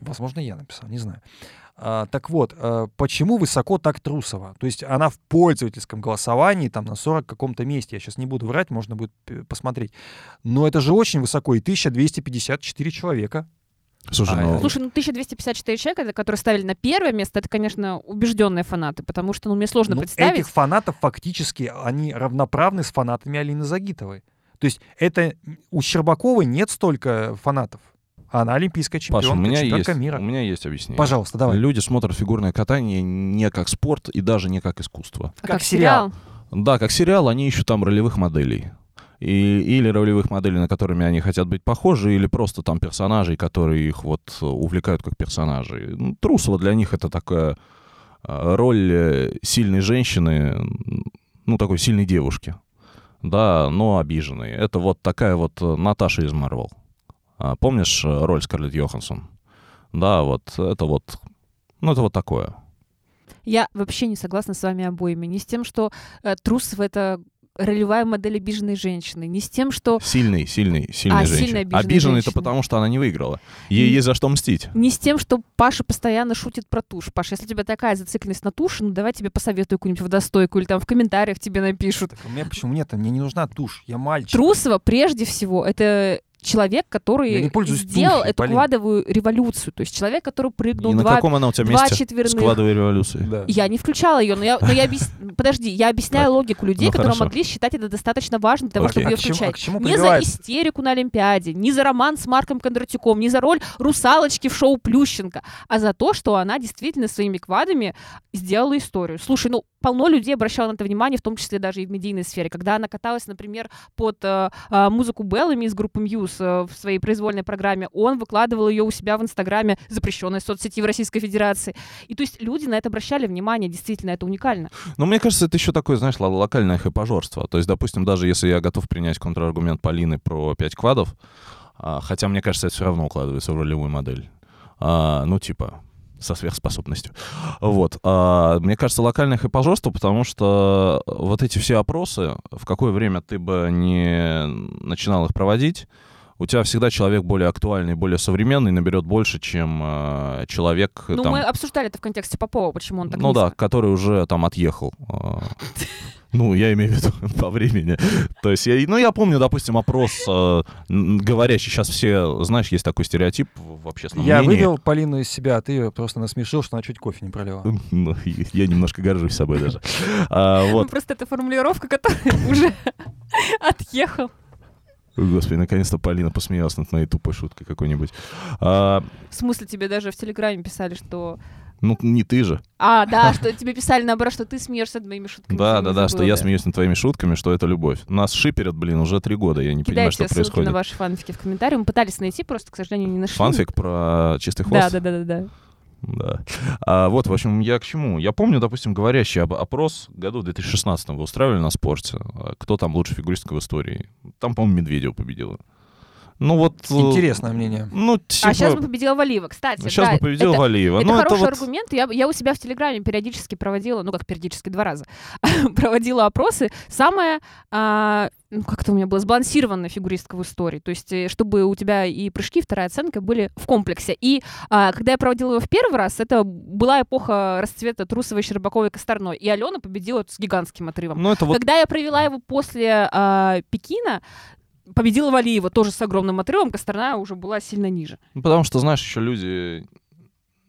Возможно, я написал, не знаю. А, так вот, а, почему высоко так Трусова? То есть она в пользовательском голосовании там на 40 каком-то месте. Я сейчас не буду врать, можно будет п- посмотреть. Но это же очень высоко. И 1254 человека. Слушай, А, ну, Слушай, ну 1254 человека, которые ставили на первое место, это, конечно, убежденные фанаты, потому что, ну, мне сложно Ну, представить. этих фанатов фактически, они равноправны с фанатами Алины Загитовой. То есть это у Щербаковой нет столько фанатов. А Она олимпийская чемпионка, Паша, у меня, есть, чемпионка мира. у меня есть объяснение. Пожалуйста, давай. Люди смотрят фигурное катание не как спорт и даже не как искусство. А как сериал. Да, как сериал, они ищут там ролевых моделей. И, или ролевых моделей, на которыми они хотят быть похожи, или просто там персонажей, которые их вот э, увлекают как персонажей. Ну, Трусова для них это такая э, роль э, сильной женщины, ну, такой сильной девушки. Да, но обиженной. Это вот такая вот Наташа из Марвел. А, Помнишь э, роль Скарлетт Йоханссон? Да, вот это вот, ну, это вот такое. Я вообще не согласна с вами обоими. Не с тем, что э, Трусова — это ролевая модель обиженной женщины, не с тем, что Сильный, сильный, сильный А, женщина. сильно обиженная Обиженный-то женщина. потому, что она не выиграла. Ей И- есть за что мстить. не с тем, что Паша постоянно шутит про тушь. Паша, если у тебя такая зацикленность на тушь, ну давай тебе посоветую какую-нибудь водостойку или там в комментариях тебе напишут. Так у меня почему нет? Мне не нужна тушь. Я мальчик. Трусова прежде всего это человек, который Я не пользуюсь сделал эту Полин. квадовую революцию. То есть человек, который прыгнул И на два, каком она у тебя два четверных. квадовой революцией. Да. Я не включала ее, но я, но я объяс- подожди, я объясняю Так. логику людей, Ну, которые хорошо. могли считать это достаточно важным для того, Окей. чтобы ее А к чему- а включать. к чему не за истерику на Олимпиаде, не за роман с Марком Кондратюком, не за роль русалочки в шоу Плющенко, а за то, что она действительно своими квадами сделала историю. Слушай, ну полно людей обращало на это внимание, в том числе даже и в медийной сфере. Когда она каталась, например, под э, э, музыку Беллами из группы Muse э, в своей произвольной программе, он выкладывал ее у себя в Инстаграме, запрещенной соцсети в Российской Федерации. И то есть люди на это обращали внимание, действительно, это уникально. Ну, мне кажется, это еще такое, знаешь, ло- локальное хэпожорство. То есть, допустим, даже если я готов принять контраргумент Полины про 5 квадов, а, хотя мне кажется, это все равно укладывается в ролевую модель. А, ну, типа, со сверхспособностью. Вот. А, мне кажется, локальное хэпожорство, потому что вот эти все опросы, в какое время ты бы не начинал их проводить, у тебя всегда человек более актуальный, более современный наберет больше, чем э, человек Ну, там, мы обсуждали это в контексте Попова, почему он так ну да, низко. который уже там отъехал. А, Ну, я имею в виду по времени. То есть, я, ну, я помню, допустим, опрос, э, говорящий, сейчас все, знаешь, есть такой стереотип в общественном Я мнении. вывел Полину из себя, а ты ее просто насмешил, что она чуть кофе не пролила. Ну, я немножко горжусь собой даже. А, Ну, вот, Просто это формулировка, которая уже отъехал. Господи, наконец-то Полина посмеялась над моей тупой шуткой какой-нибудь. А, В смысле, тебе даже в Телеграме писали, что... ну, не ты же. А, да, что тебе писали наоборот, что ты смеешься над моими шутками. Да, да, да, что я смеюсь над твоими шутками, что это любовь. Нас шиперят, блин, уже три года, я не понимаю, Кидайте что ссылки происходит. на ваши фанфики в комментарии. Мы пытались найти, просто, к сожалению, не нашли. Фанфик про чистый хвост? Да, да, да, да, да. Да. А, вот, в общем, я к чему? Я помню, допустим, говорящий об опрос году в 2016 вы устраивали на спорте. А Кто там лучший фигуристка в истории? Там, по-моему, Медведева победила. Ну вот... э, Интересное мнение. Ну, типа... А сейчас бы победила Валиева, кстати. сейчас да, бы победила это- Валиева. Это ну, хороший это вот... аргумент. Я, я у себя в Телеграме периодически проводила, ну как периодически, два раза, проводила опросы. Самая, а, ну как это у меня было, сбалансированная фигуристка в истории. То есть, э, чтобы у тебя и прыжки, и вторая оценка были в комплексе. И а, когда я проводила его в первый раз, это была эпоха расцвета Трусовой, Щербаковой, Косторной. И Алена победила с гигантским отрывом. Ну, это вот... Когда я провела его после а, Пекина, победила Валиева тоже с огромным отрывом, Косторная уже была сильно ниже. Ну, Потому что, знаешь, еще люди...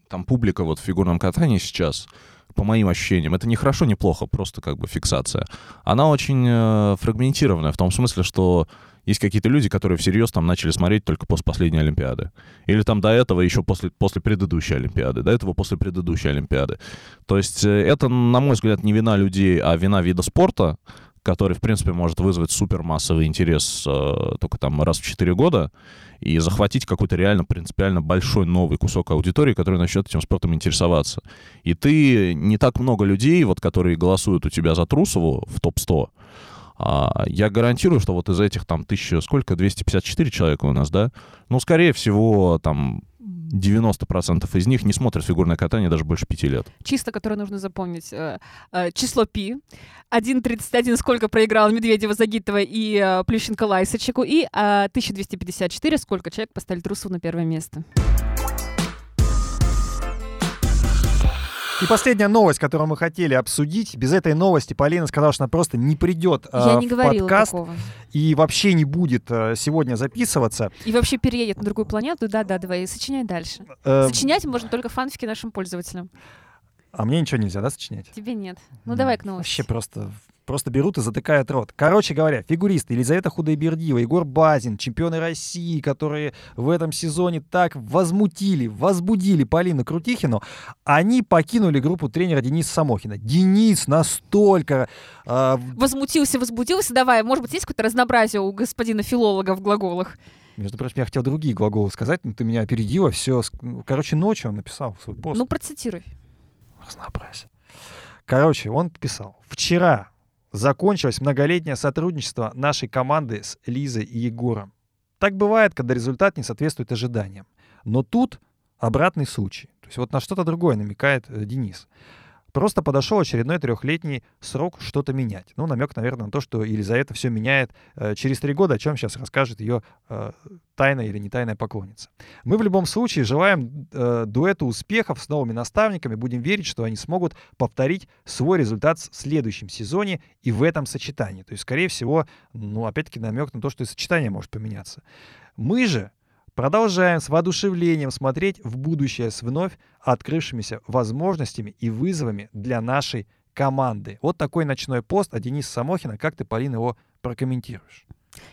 Там публика вот в фигурном катании сейчас, по моим ощущениям, это не хорошо, не плохо, просто как бы фиксация. Она очень э, фрагментированная в том смысле, что есть какие-то люди, которые всерьез там начали смотреть только после последней Олимпиады. Или там до этого еще после, после предыдущей Олимпиады, до этого после предыдущей Олимпиады. То есть э, это, на мой взгляд, не вина людей, а вина вида спорта, который, в принципе, может вызвать супермассовый интерес э, только там раз в 4 года и захватить какой-то реально принципиально большой новый кусок аудитории, который начнет этим спортом интересоваться. И ты не так много людей, вот, которые голосуют у тебя за Трусову в топ-100, а, я гарантирую, что вот из этих там тысяча, сколько, 254 человека у нас, да? Ну, скорее всего, там 90% из них не смотрят фигурное катание даже больше пяти лет. чисто, которое нужно запомнить. э, э, Число пи. 1.31 сколько проиграл Медведева, Загитова и э, Плющенко Лайсачеку. И э, 1254 сколько человек поставили Трусову на первое место. И последняя новость, которую мы хотели обсудить. Без этой новости Полина сказала, что она просто не придет Я э, не в говорила подкаст такого. и вообще не будет э, сегодня записываться. И вообще переедет на другую планету. Да-да, давай, сочиняй дальше. Э, Сочинять можно только фанфики нашим пользователям. а мне ничего нельзя, да, сочинять? Тебе нет. Ну давай к новости. Вообще просто, просто берут и затыкают рот. Короче говоря, фигуристы Елизавета Худайбердиева, Егор Базин, чемпионы России, которые в этом сезоне так возмутили, возбудили Полину Крутихину, они покинули группу тренера Дениса Самохина. Денис настолько... э, Возмутился, возбудился. Давай, может быть, есть какое-то разнообразие у господина филолога в глаголах? между прочим, я хотел другие глаголы сказать, но ты меня опередила. Все, короче, ночью он написал свой пост. Ну, процитируй. Разнообразие. Короче, он писал. Вчера закончилось многолетнее сотрудничество нашей команды с Лизой и Егором. Так бывает, когда результат не соответствует ожиданиям. Но тут обратный случай. То есть вот на что-то другое намекает э, Денис. Просто подошел очередной трехлетний срок что-то менять. Ну, намек, наверное, на то, что Елизавета все меняет э, через три года, о чем сейчас расскажет ее э, тайная или не тайная поклонница. Мы в любом случае желаем э, дуэту успехов с новыми наставниками, будем верить, что они смогут повторить свой результат в следующем сезоне и в этом сочетании. То есть, скорее всего, ну, опять-таки намек на то, что и сочетание может поменяться. Мы же Продолжаем с воодушевлением смотреть в будущее с вновь открывшимися возможностями и вызовами для нашей команды. Вот такой ночной пост от Дениса Самохина. Как ты, Полина, его прокомментируешь?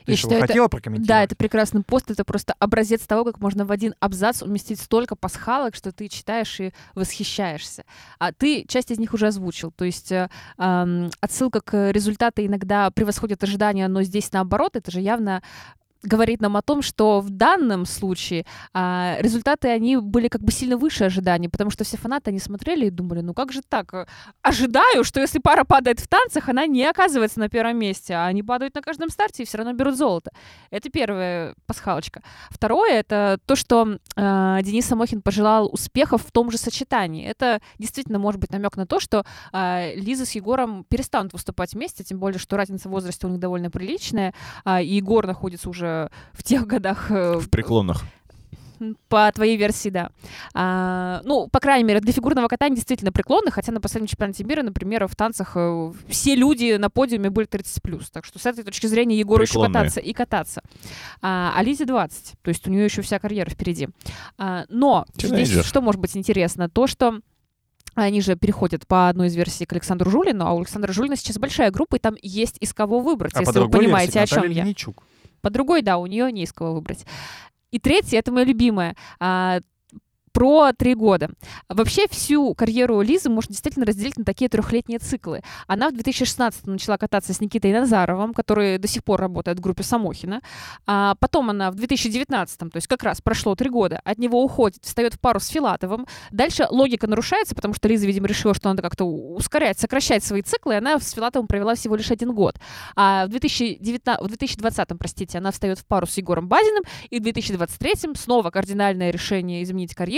Ты Я что, считаю, это- хотела прокомментировать? Да, это прекрасный пост, это просто образец того, как можно в один абзац уместить столько пасхалок, что ты читаешь и восхищаешься. А ты часть из них уже озвучил, то есть э, ам, отсылка к результаты иногда превосходят ожидания, но здесь наоборот, это же явно говорит нам о том, что в данном случае а, результаты, они были как бы сильно выше ожиданий, потому что все фанаты, они смотрели и думали, ну как же так? Ожидаю, что если пара падает в танцах, она не оказывается на первом месте, а они падают на каждом старте и все равно берут золото. Это первая пасхалочка. Второе — это то, что э, Денис Самохин пожелал успехов в том же сочетании. Это действительно может быть намек на то, что э, Лиза с Егором перестанут выступать вместе, тем более, что разница в возрасте у них довольно приличная, а, и Егор находится уже в тех годах, э, В преклонных. по твоей версии, да. А, ну, по крайней мере, для фигурного катания действительно преклонно, хотя на последнем чемпионате мира, например, в танцах э, все люди на подиуме были 30+. Так что с этой точки зрения Егору еще кататься и кататься. А, а Лизе 20, то есть у нее еще вся карьера впереди. А, но здесь Тинейджер. что может быть интересно? То, что они же переходят по одной из версий к Александру Жулину, а у Александра Жулина сейчас большая группа, и там есть из кого выбрать, А если вы понимаете, версии, о чем Наталья я. Линейчук. По другой, да, у нее не из кого выбрать. И третье, это мое любимое. Про три года. Вообще всю карьеру Лизы можно действительно разделить на такие трехлетние циклы. Она в 2016 начала кататься с Никитой Назаровым, который до сих пор работает в группе Самохина. А потом она в 2019, то есть как раз прошло три года, от него уходит, встает в пару с Филатовым. Дальше логика нарушается, потому что Лиза, видимо, решила, что надо как-то ускорять, сокращать свои циклы, и она с Филатовым провела всего лишь один год. А в, 2019, в 2020, простите, она встает в пару с Егором Базиным, и в 2023 снова кардинальное решение изменить карьеру,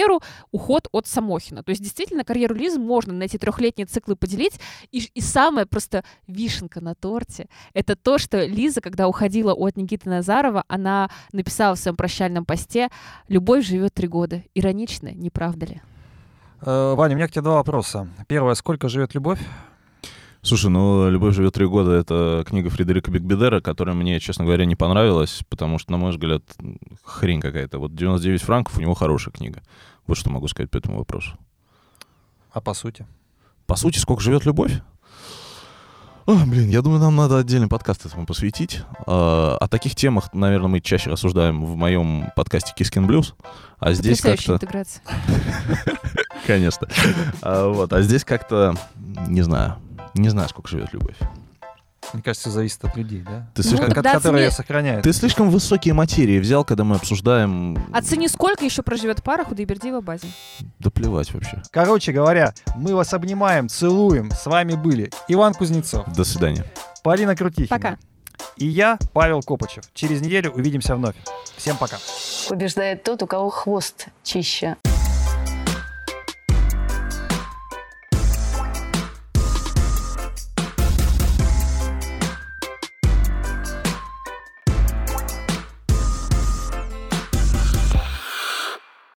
уход от Самохина. То есть действительно карьеру Лизы можно на эти трехлетние циклы поделить. И, и самое просто вишенка на торте — это то, что Лиза, когда уходила от Никиты Назарова, она написала в своем прощальном посте «Любовь живет три года». Иронично, не правда ли? Э, Ваня, у меня к тебе два вопроса. Первое, сколько живет любовь? Слушай, ну «Любовь живет три года» — это книга Фредерика Бигбедера, которая мне, честно говоря, не понравилась, потому что, на мой взгляд, хрень какая-то. Вот «99 франков» у него хорошая книга. Вот что могу сказать по этому вопросу. А по сути? По сути, сколько живет любовь? О, блин, я думаю, нам надо отдельный подкаст этому посвятить. А, О таких темах, наверное, мы чаще рассуждаем в моем подкасте Кискин Блюз. А здесь как-то... интеграция. Конечно. А, Вот, а здесь как-то, не знаю, не знаю, сколько живет любовь. Мне кажется, зависит от людей, да? Ты Ну, слишком, Ко- тогда которые оцени- сохраняют. ты слишком высокие материи взял, когда мы обсуждаем... Оцени, сколько еще проживет пара Худайбердиева Базин. Да плевать вообще. Короче говоря, мы вас обнимаем, целуем. С вами были Иван Кузнецов, До свидания. Полина Крутихина. Пока. И я, Павел Копычев. Через неделю увидимся вновь. Всем пока. Побеждает тот, у кого хвост чище.